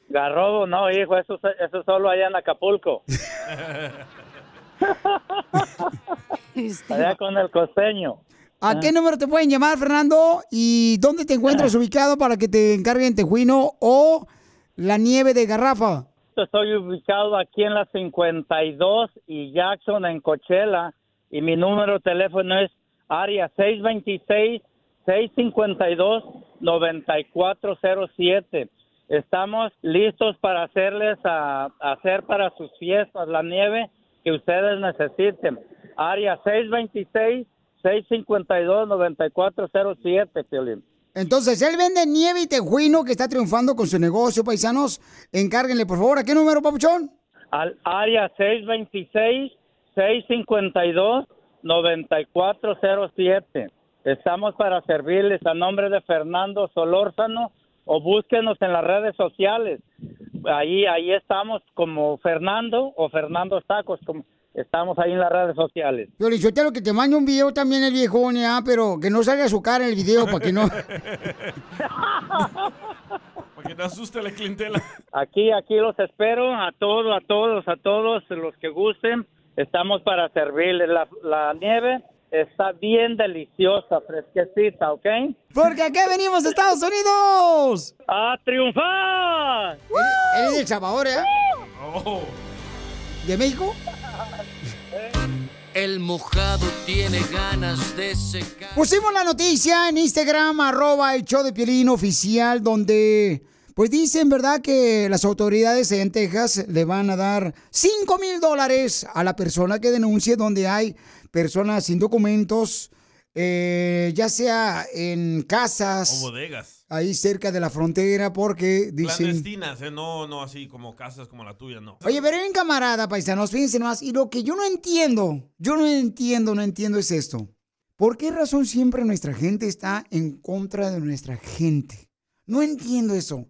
Speaker 26: Garrobo, no, hijo, eso, eso solo allá en Acapulco. Allá con el costeño.
Speaker 2: ¿A qué número te pueden llamar, Fernando? ¿Y dónde te encuentras ubicado para que te encarguen tejuino o la nieve de garrafa?
Speaker 26: Estoy ubicado aquí en la 52 y Jackson en Coachella y mi número de teléfono es área 626-652-9407. Estamos listos para hacerles a, a hacer para sus fiestas la nieve que ustedes necesiten. Área 626-652-9407, Piolín.
Speaker 2: Entonces, él vende nieve y tejuino que está triunfando con su negocio, paisanos. Encárguenle, por favor. ¿A qué número, Papuchón?
Speaker 26: Al área 652-9407. Estamos para servirles a nombre de Fernando Solórzano o búsquenos en las redes sociales. Ahí, ahí estamos como Fernando o Fernando Tacos, como estamos ahí en las redes sociales.
Speaker 2: Yo le lo que te mande un video también el viejón, ¿ya? pero que no salga su cara en el video para que no...
Speaker 7: Para que no asuste la clientela.
Speaker 26: Aquí, aquí los espero a todos, a todos, a todos los que gusten. Estamos para servirles. La, la nieve está bien deliciosa, fresquecita, ¿ok?
Speaker 2: Porque acá venimos de Estados Unidos.
Speaker 26: ¡A triunfar!
Speaker 2: ¿Eres de El Salvador, eh? ¿De México?
Speaker 3: El mojado tiene ganas de secar.
Speaker 2: Pusimos la noticia en Instagram, arroba el show de Piolín oficial, donde pues dicen, ¿verdad?, que las autoridades en Texas le van a dar 5 mil dólares a la persona que denuncie donde hay personas sin documentos, eh, ya sea en casas.
Speaker 7: O bodegas.
Speaker 2: Ahí cerca de la frontera, porque dicen...
Speaker 7: Clandestinas, ¿eh? No, no así como casas como la tuya, no.
Speaker 2: Oye, pero en camarada, paisanos, fíjense más. Y lo que yo no entiendo, yo no entiendo, no entiendo es esto. ¿Por qué razón siempre nuestra gente está en contra de nuestra gente? No entiendo eso.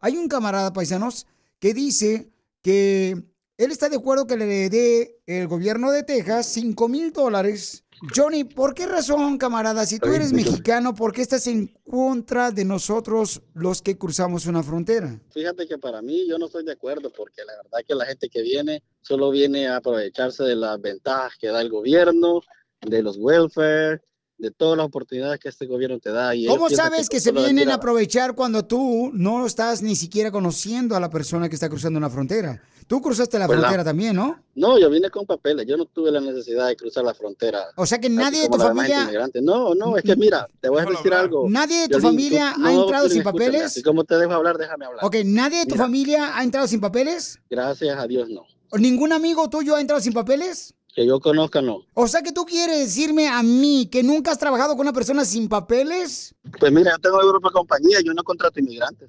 Speaker 2: Hay un camarada, paisanos, que dice que él está de acuerdo que le dé el gobierno de Texas 5 mil dólares. Johnny, ¿por qué razón, camarada? Si tú eres mexicano, ¿por qué estás en contra de nosotros los que cruzamos una frontera?
Speaker 27: Fíjate que para mí yo no estoy de acuerdo porque la verdad que la gente que viene solo viene a aprovecharse de las ventajas que da el gobierno, de los welfare, de todas las oportunidades que este gobierno te da. Y
Speaker 2: ¿Cómo sabes que
Speaker 27: tú
Speaker 2: se vienen a aprovechar cuando tú no estás ni siquiera conociendo a la persona que está cruzando una frontera? Tú cruzaste la
Speaker 27: Pues la-
Speaker 2: frontera también, ¿no?
Speaker 27: No, yo vine con papeles, yo no tuve la necesidad de cruzar la frontera.
Speaker 2: O sea que nadie de tu
Speaker 27: la
Speaker 2: familia-.
Speaker 27: No, no, es que mira, te voy a decir algo.
Speaker 2: ¿Nadie de tu
Speaker 27: Violín,
Speaker 2: familia ha
Speaker 27: no,
Speaker 2: entrado sin
Speaker 27: escúchame,
Speaker 2: papeles?
Speaker 27: Así como te dejo hablar, déjame hablar.
Speaker 2: Ok, ¿nadie de tu
Speaker 27: Mira.
Speaker 2: familia ha entrado sin papeles?
Speaker 27: Gracias a Dios, no.
Speaker 2: ¿O ¿Ningún amigo tuyo ha entrado sin papeles?
Speaker 27: Que yo conozca, no.
Speaker 2: O sea que tú quieres decirme a mí que nunca has trabajado con una persona sin papeles,
Speaker 27: Pues mira, yo tengo mi propia compañía, yo no contrato inmigrantes.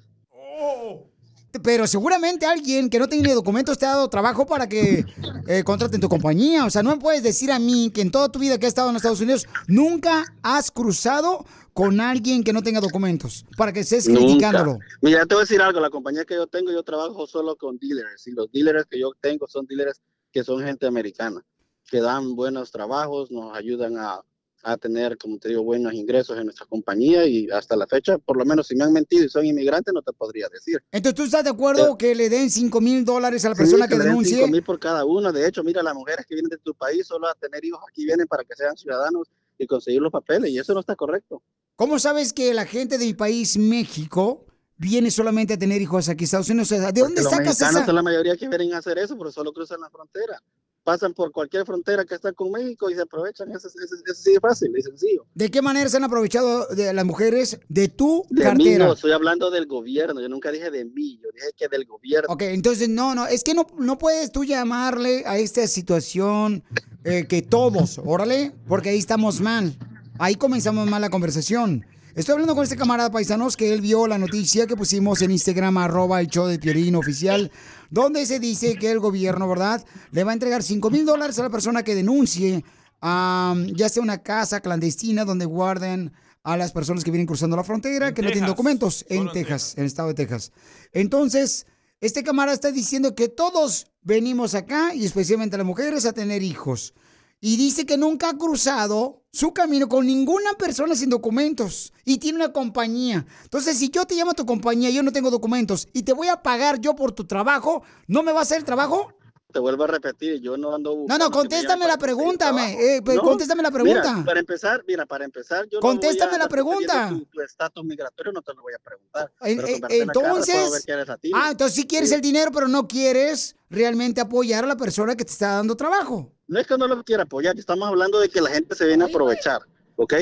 Speaker 2: Pero seguramente alguien que no tiene documentos te ha dado trabajo para que eh, contraten tu compañía. O sea, no me puedes decir a mí que en toda tu vida que has estado en Estados Unidos nunca has cruzado con alguien que no tenga documentos para que estés criticándolo.
Speaker 27: Mira, te voy a decir algo, la compañía que yo tengo, yo trabajo solo con dealers y los dealers que yo tengo son dealers que son gente americana, que dan buenos trabajos, nos ayudan a, a tener, como te digo, buenos ingresos en nuestra compañía y hasta la fecha, por lo menos si me han mentido y son inmigrantes, no te podría decir.
Speaker 2: Entonces, ¿tú estás de acuerdo que le den 5 mil dólares a la persona
Speaker 27: Sí,
Speaker 2: que
Speaker 27: den
Speaker 2: denuncie?
Speaker 27: cinco mil por cada uno. De hecho, mira, las mujeres que vienen de tu país solo a tener hijos aquí vienen para que sean ciudadanos y conseguir los papeles y eso no está correcto.
Speaker 2: ¿Cómo sabes que la gente de mi país, México, viene solamente a tener hijos aquí en Estados Unidos? ¿De dónde
Speaker 27: Porque los
Speaker 2: sacas
Speaker 27: mexicanos
Speaker 2: esa...?
Speaker 27: son la mayoría que vienen a hacer eso, pero solo cruzan la frontera. Pasan por cualquier frontera que está con México y se aprovechan. Eso, es- eso, es- eso sí es fácil y sencillo.
Speaker 2: ¿De qué manera se han aprovechado de las mujeres de tu
Speaker 27: De mí
Speaker 2: cartera?
Speaker 27: no, estoy hablando del gobierno. Yo nunca dije de mí, yo dije que del gobierno.
Speaker 2: Ok, entonces no, no, es que no, no puedes tú llamarle a esta situación eh, que todos, órale, porque ahí estamos mal. Ahí comenzamos mal la conversación. Estoy hablando con este camarada paisanos que él vio la noticia que pusimos en Instagram, arroba el show de Piolín oficial, donde se dice que el gobierno, ¿verdad?, le va a entregar 5 mil dólares a la persona que denuncie, am, ya sea una casa clandestina donde guarden a las personas que vienen cruzando la frontera, que no tienen
Speaker 7: Texas,
Speaker 2: documentos, en Texas, en el estado de Texas. Entonces, este camarada está diciendo que todos venimos acá, y especialmente las mujeres, a tener hijos. Y dice que nunca ha cruzado su camino con ninguna persona sin documentos. Y tiene una compañía. Entonces, si yo te llamo a tu compañía, yo no tengo documentos, y te voy a pagar yo por tu trabajo, ¿no me va a hacer el trabajo?
Speaker 27: Te vuelvo a repetir, yo no ando
Speaker 2: No, no, contéstame la pregunta, eh, pero
Speaker 27: No,
Speaker 2: contéstame la pregunta.
Speaker 27: Mira, para empezar, mira, para empezar, yo
Speaker 2: Contéstame
Speaker 27: no voy a
Speaker 2: la pregunta.
Speaker 27: Tu tu estatus migratorio no te lo voy a preguntar.
Speaker 2: Eh,
Speaker 27: ver
Speaker 2: entonces, ah, entonces sí quieres el dinero, pero no quieres realmente apoyar a la persona que te está dando trabajo.
Speaker 27: No es que no lo quiera apoyar, estamos hablando de que la gente se viene a aprovechar, ¿ok?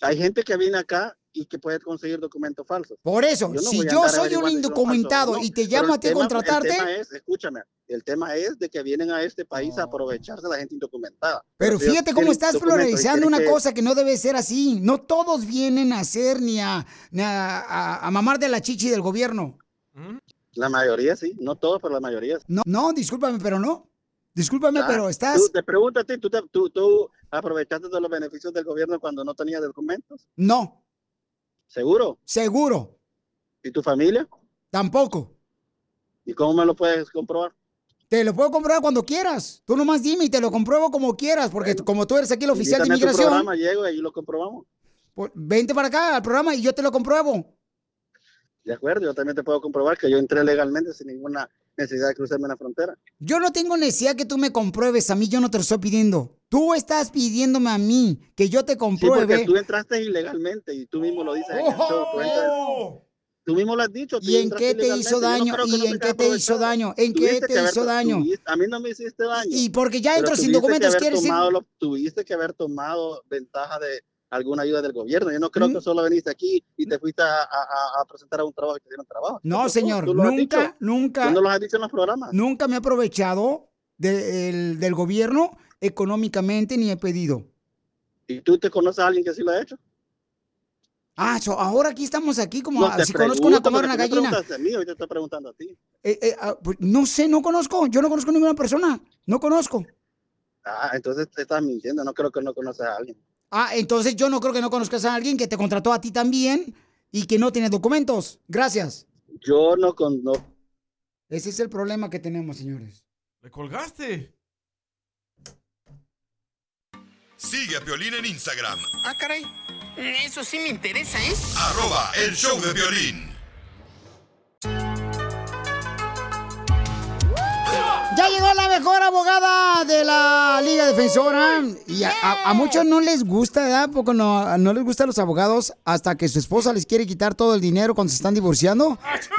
Speaker 27: Hay gente que viene acá y que puede conseguir documentos falsos.
Speaker 2: Por eso,
Speaker 27: no
Speaker 2: si yo soy un
Speaker 27: si
Speaker 2: indocumentado
Speaker 27: no,
Speaker 2: y te
Speaker 27: pero
Speaker 2: llamo a ti a contratarte-
Speaker 27: El tema es, escúchame, el tema es de que vienen a este país a aprovecharse de la gente indocumentada.
Speaker 2: Pero fíjate cómo estás
Speaker 27: quieren
Speaker 2: una
Speaker 27: que-
Speaker 2: cosa que no debe ser así. No todos vienen a hacer ni a, ni a, a- a mamar de la chichi del gobierno.
Speaker 27: La mayoría sí, no todos, pero la mayoría.
Speaker 2: No, no, discúlpame, pero no. Discúlpame,
Speaker 27: Ah,
Speaker 2: pero estás...
Speaker 27: Tú, te pregunto a ti, ¿tú, te- tú, tú aprovechaste de los beneficios del gobierno cuando no tenías documentos?
Speaker 2: No,
Speaker 27: ¿Seguro?
Speaker 2: seguro,
Speaker 27: ¿Y tu familia?
Speaker 2: tampoco.
Speaker 27: ¿Y cómo me lo puedes comprobar?
Speaker 2: Te lo puedo comprobar cuando quieras. Tú nomás dime y te lo compruebo como quieras, porque como tú eres aquí el oficial de
Speaker 27: Invítame a tu
Speaker 2: inmigración,
Speaker 27: programa, llego y ahí lo comprobamos.
Speaker 2: pues, vente para acá al programa y yo te lo compruebo.
Speaker 27: De acuerdo, yo también te puedo comprobar que yo entré legalmente sin ninguna necesidad de cruzarme la frontera.
Speaker 2: Yo no tengo necesidad que tú me compruebes a mí, yo no te lo estoy pidiendo. Tú estás pidiéndome a mí que yo te
Speaker 27: Sí,
Speaker 2: compruebe.
Speaker 27: porque tú entraste ilegalmente y tú mismo lo dices en el show. Tú, entras- tú mismo lo has dicho. tú
Speaker 2: ¿Y en qué te hizo
Speaker 27: no
Speaker 2: daño?
Speaker 27: que
Speaker 2: ¿Y
Speaker 27: no
Speaker 2: en qué te hizo daño? ¿En qué te
Speaker 27: haber-
Speaker 2: hizo daño?
Speaker 27: tuviste- a mí no me hiciste daño.
Speaker 2: Y porque ya entro sin documentos,
Speaker 27: que haber
Speaker 2: quiere decir-
Speaker 27: tuviste que haber tomado ventaja de alguna ayuda del gobierno. Yo no creo
Speaker 2: Mm.
Speaker 27: que solo viniste aquí y te fuiste a, a- a- a presentar a un trabajo y te dieron trabajo.
Speaker 2: No, señor,
Speaker 27: tú
Speaker 2: nunca, nunca.
Speaker 27: Tú no lo has dicho en los programas.
Speaker 2: Nunca me he aprovechado del- del gobierno económicamente ni he pedido.
Speaker 27: ¿Y tú te conoces a alguien que sí lo ha hecho?
Speaker 2: Ah, so, ahora aquí estamos aquí como
Speaker 27: No,
Speaker 2: a- si conozco una
Speaker 27: porque
Speaker 2: una gallina.
Speaker 27: a mí, te estoy preguntando a ti.
Speaker 2: Eh, eh, ah, pues, no sé, no conozco. Yo no conozco ninguna persona. No conozco.
Speaker 27: Ah, entonces te estás mintiendo. No creo que no conoces a alguien.
Speaker 2: Ah, entonces yo no creo que no conozcas a alguien que te contrató a ti también y que no tiene documentos. Gracias.
Speaker 27: Yo no con no.
Speaker 2: Ese es el problema que tenemos, señores.
Speaker 7: ¿Le colgaste?
Speaker 4: Sigue a Piolín en Instagram,
Speaker 16: Ah, caray. Eso sí me interesa, ¿eh?
Speaker 4: arroba el show de violín.
Speaker 2: Ya llegó la mejor abogada de la Liga Defensora. Y a, a- a muchos no les gusta, ¿verdad? Porque no, no les gustan los abogados hasta que su esposa les quiere quitar todo el dinero cuando se están divorciando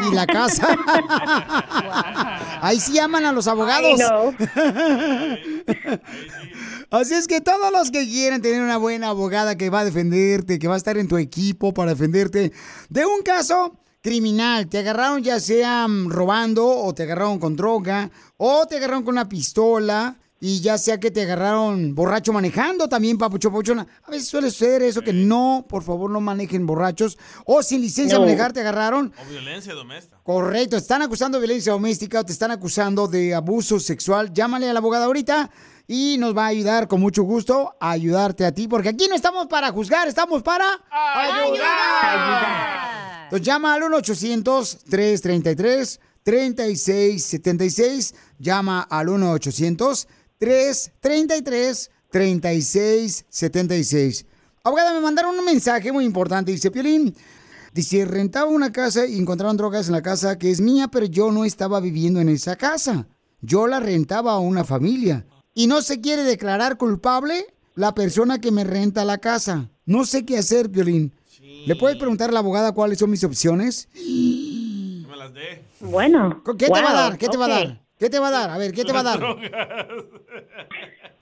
Speaker 2: y la casa. Ahí sí llaman a los abogados. Así es que todos los que quieren tener una buena abogada que va a defenderte, que va a estar en tu equipo para defenderte de un caso criminal, te agarraron ya sea mm, robando o te agarraron con droga o te agarraron con una pistola y ya sea que te agarraron borracho manejando también, papucho papuchona. A veces suele suceder eso que no, por favor no manejen borrachos o sin licencia
Speaker 7: No.
Speaker 2: de manejar te agarraron.
Speaker 7: O violencia doméstica.
Speaker 2: Correcto, te están acusando de violencia doméstica o te están acusando de abuso sexual. Llámale a la abogada ahorita y nos va a ayudar con mucho gusto a ayudarte a ti, porque aquí no estamos para juzgar, estamos para ayudar. Llama al 1-800-333-3676. Llama al 1-800-333-3676. Abogada, me mandaron un mensaje muy importante. Dice, Piolín, dice, rentaba una casa y encontraron drogas en la casa que es mía, pero yo no estaba viviendo en esa casa. Yo la rentaba a una familia. Y no se quiere declarar culpable la persona que me renta la casa. No sé qué hacer, Piolín. ¿Le puedes preguntar a la abogada cuáles son mis opciones?
Speaker 7: Que me las dé.
Speaker 28: Bueno.
Speaker 2: ¿Qué te va a
Speaker 28: wow,
Speaker 2: dar? ¿Qué te va a dar? ¿Qué te va a dar? A ver, ¿qué te va a dar?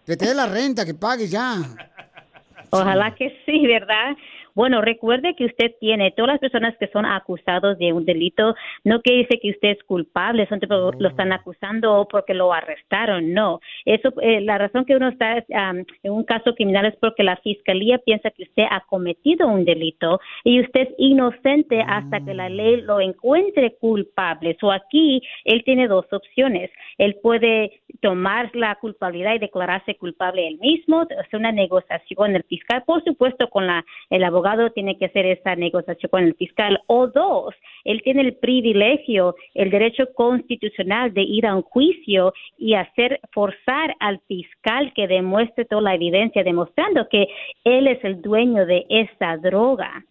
Speaker 2: Que te dé la renta, que pagues ya.
Speaker 28: Ojalá que sí, ¿verdad? Bueno, recuerde que usted tiene, todas las personas que son acusados de un delito, no quiere decir que usted es culpable, son tipo, lo están acusando porque lo arrestaron, no. Eso, eh, la razón que uno está am, en un caso criminal es porque la fiscalía piensa que usted ha cometido un delito y usted es inocente hasta que la ley lo encuentre culpable. So aquí él tiene dos opciones. Él puede tomar la culpabilidad y declararse culpable él mismo, hacer una negociación con el fiscal, por supuesto con la el abogado tiene que hacer esa negociación con el fiscal o dos, él tiene el privilegio, el derecho constitucional de ir a un juicio y hacer forzar al fiscal que demuestre toda la evidencia demostrando que él es el dueño de esa droga.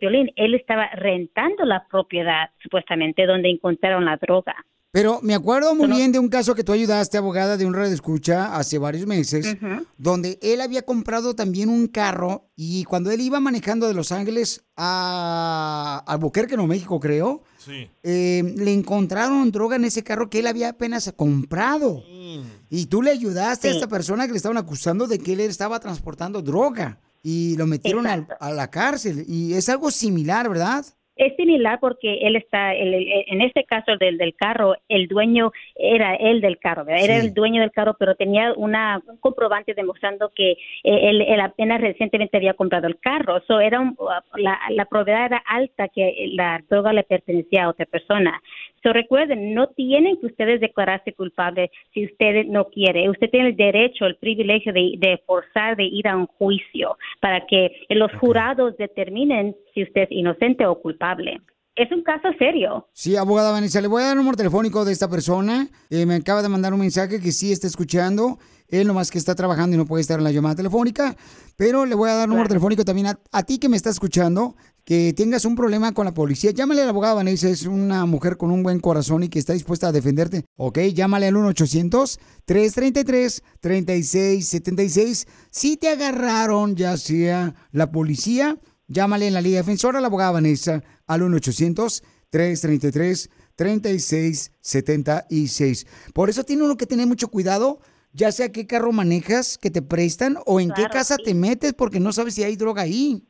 Speaker 28: Violín, él estaba rentando la propiedad supuestamente donde encontraron la droga.
Speaker 2: Pero me acuerdo muy bien de un caso que tú ayudaste, abogada, de un radio escucha hace varios meses, donde él había comprado también un carro y cuando él iba manejando de Los Ángeles a Albuquerque, no México, creo,
Speaker 7: Sí.
Speaker 2: eh, le encontraron droga en ese carro que él había apenas comprado. Y tú le ayudaste a esta persona que le estaban acusando de que él estaba transportando droga y lo metieron a la cárcel. Y es algo similar, ¿verdad?
Speaker 28: Es similar porque él está, el- el- en este caso del, del carro, el dueño era él del carro, ¿verdad? era el dueño del carro, pero tenía una, un comprobante demostrando que eh, él, él apenas recientemente había comprado el carro. So era un- la, la propiedad era alta que la droga le pertenecía a otra persona. So recuerden, no tienen que ustedes declararse culpable si usted no quiere. Usted tiene el derecho, el privilegio de, de forzar de ir a un juicio para que los jurados determinen si usted es inocente o culpable. Es un caso serio.
Speaker 2: Sí, abogada Vanessa, le voy a dar el número telefónico de esta persona. Eh, me acaba de mandar un mensaje que sí está escuchando. Él nomás que está trabajando y no puede estar en la llamada telefónica. Pero le voy a dar el número telefónico también a, a ti que me está escuchando. Que tengas un problema con la policía. Llámale a la abogada Vanessa. Es una mujer con un buen corazón y que está dispuesta a defenderte. Ok, llámale al 1-800-333-3676. Si te agarraron, ya sea la policía, llámale en la Liga Defensora a la abogada Vanessa al 1-800-333-3676. Por eso tiene uno que tener mucho cuidado, ya sea qué carro manejas que te prestan o en qué casa te metes porque no sabes si hay droga ahí.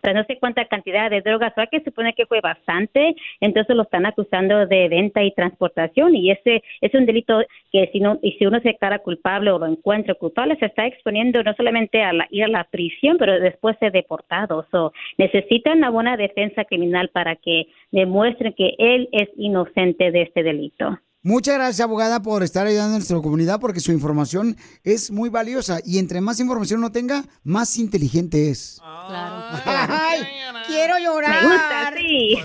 Speaker 28: Pero no sé cuánta cantidad de drogas, hay que supone que fue bastante, entonces lo están acusando de venta y transportación y ese es un delito que si no y si uno se declara culpable o lo encuentra culpable se está exponiendo no solamente a ir a la prisión, pero después ser deportado. So, necesitan una buena defensa criminal para que demuestren que él es inocente de este delito.
Speaker 2: Muchas gracias, abogada, por estar ayudando a nuestra comunidad porque su información es muy valiosa y entre más información uno tenga, más inteligente es.
Speaker 7: Ay,
Speaker 2: quiero llorar.
Speaker 28: Me gusta, sí.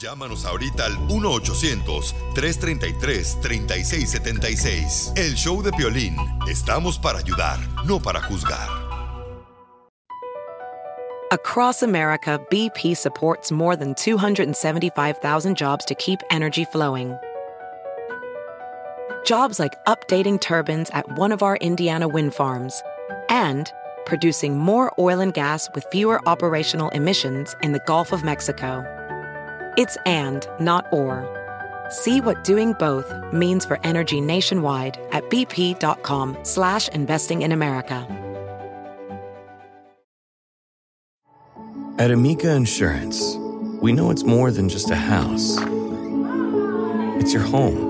Speaker 4: Llámanos ahorita al 1-800-333-3676. El show de Piolín. Estamos para ayudar, no para juzgar.
Speaker 1: Across America, BP supports more than 275,000 jobs to keep energy flowing. Jobs like updating turbines at one of our Indiana wind farms and producing more oil and gas with fewer operational emissions in the Gulf of Mexico. It's and, not or. See what doing both means for energy nationwide at bp.com slash investing in America.
Speaker 29: At Amica Insurance, we know it's more than just a house. It's your home,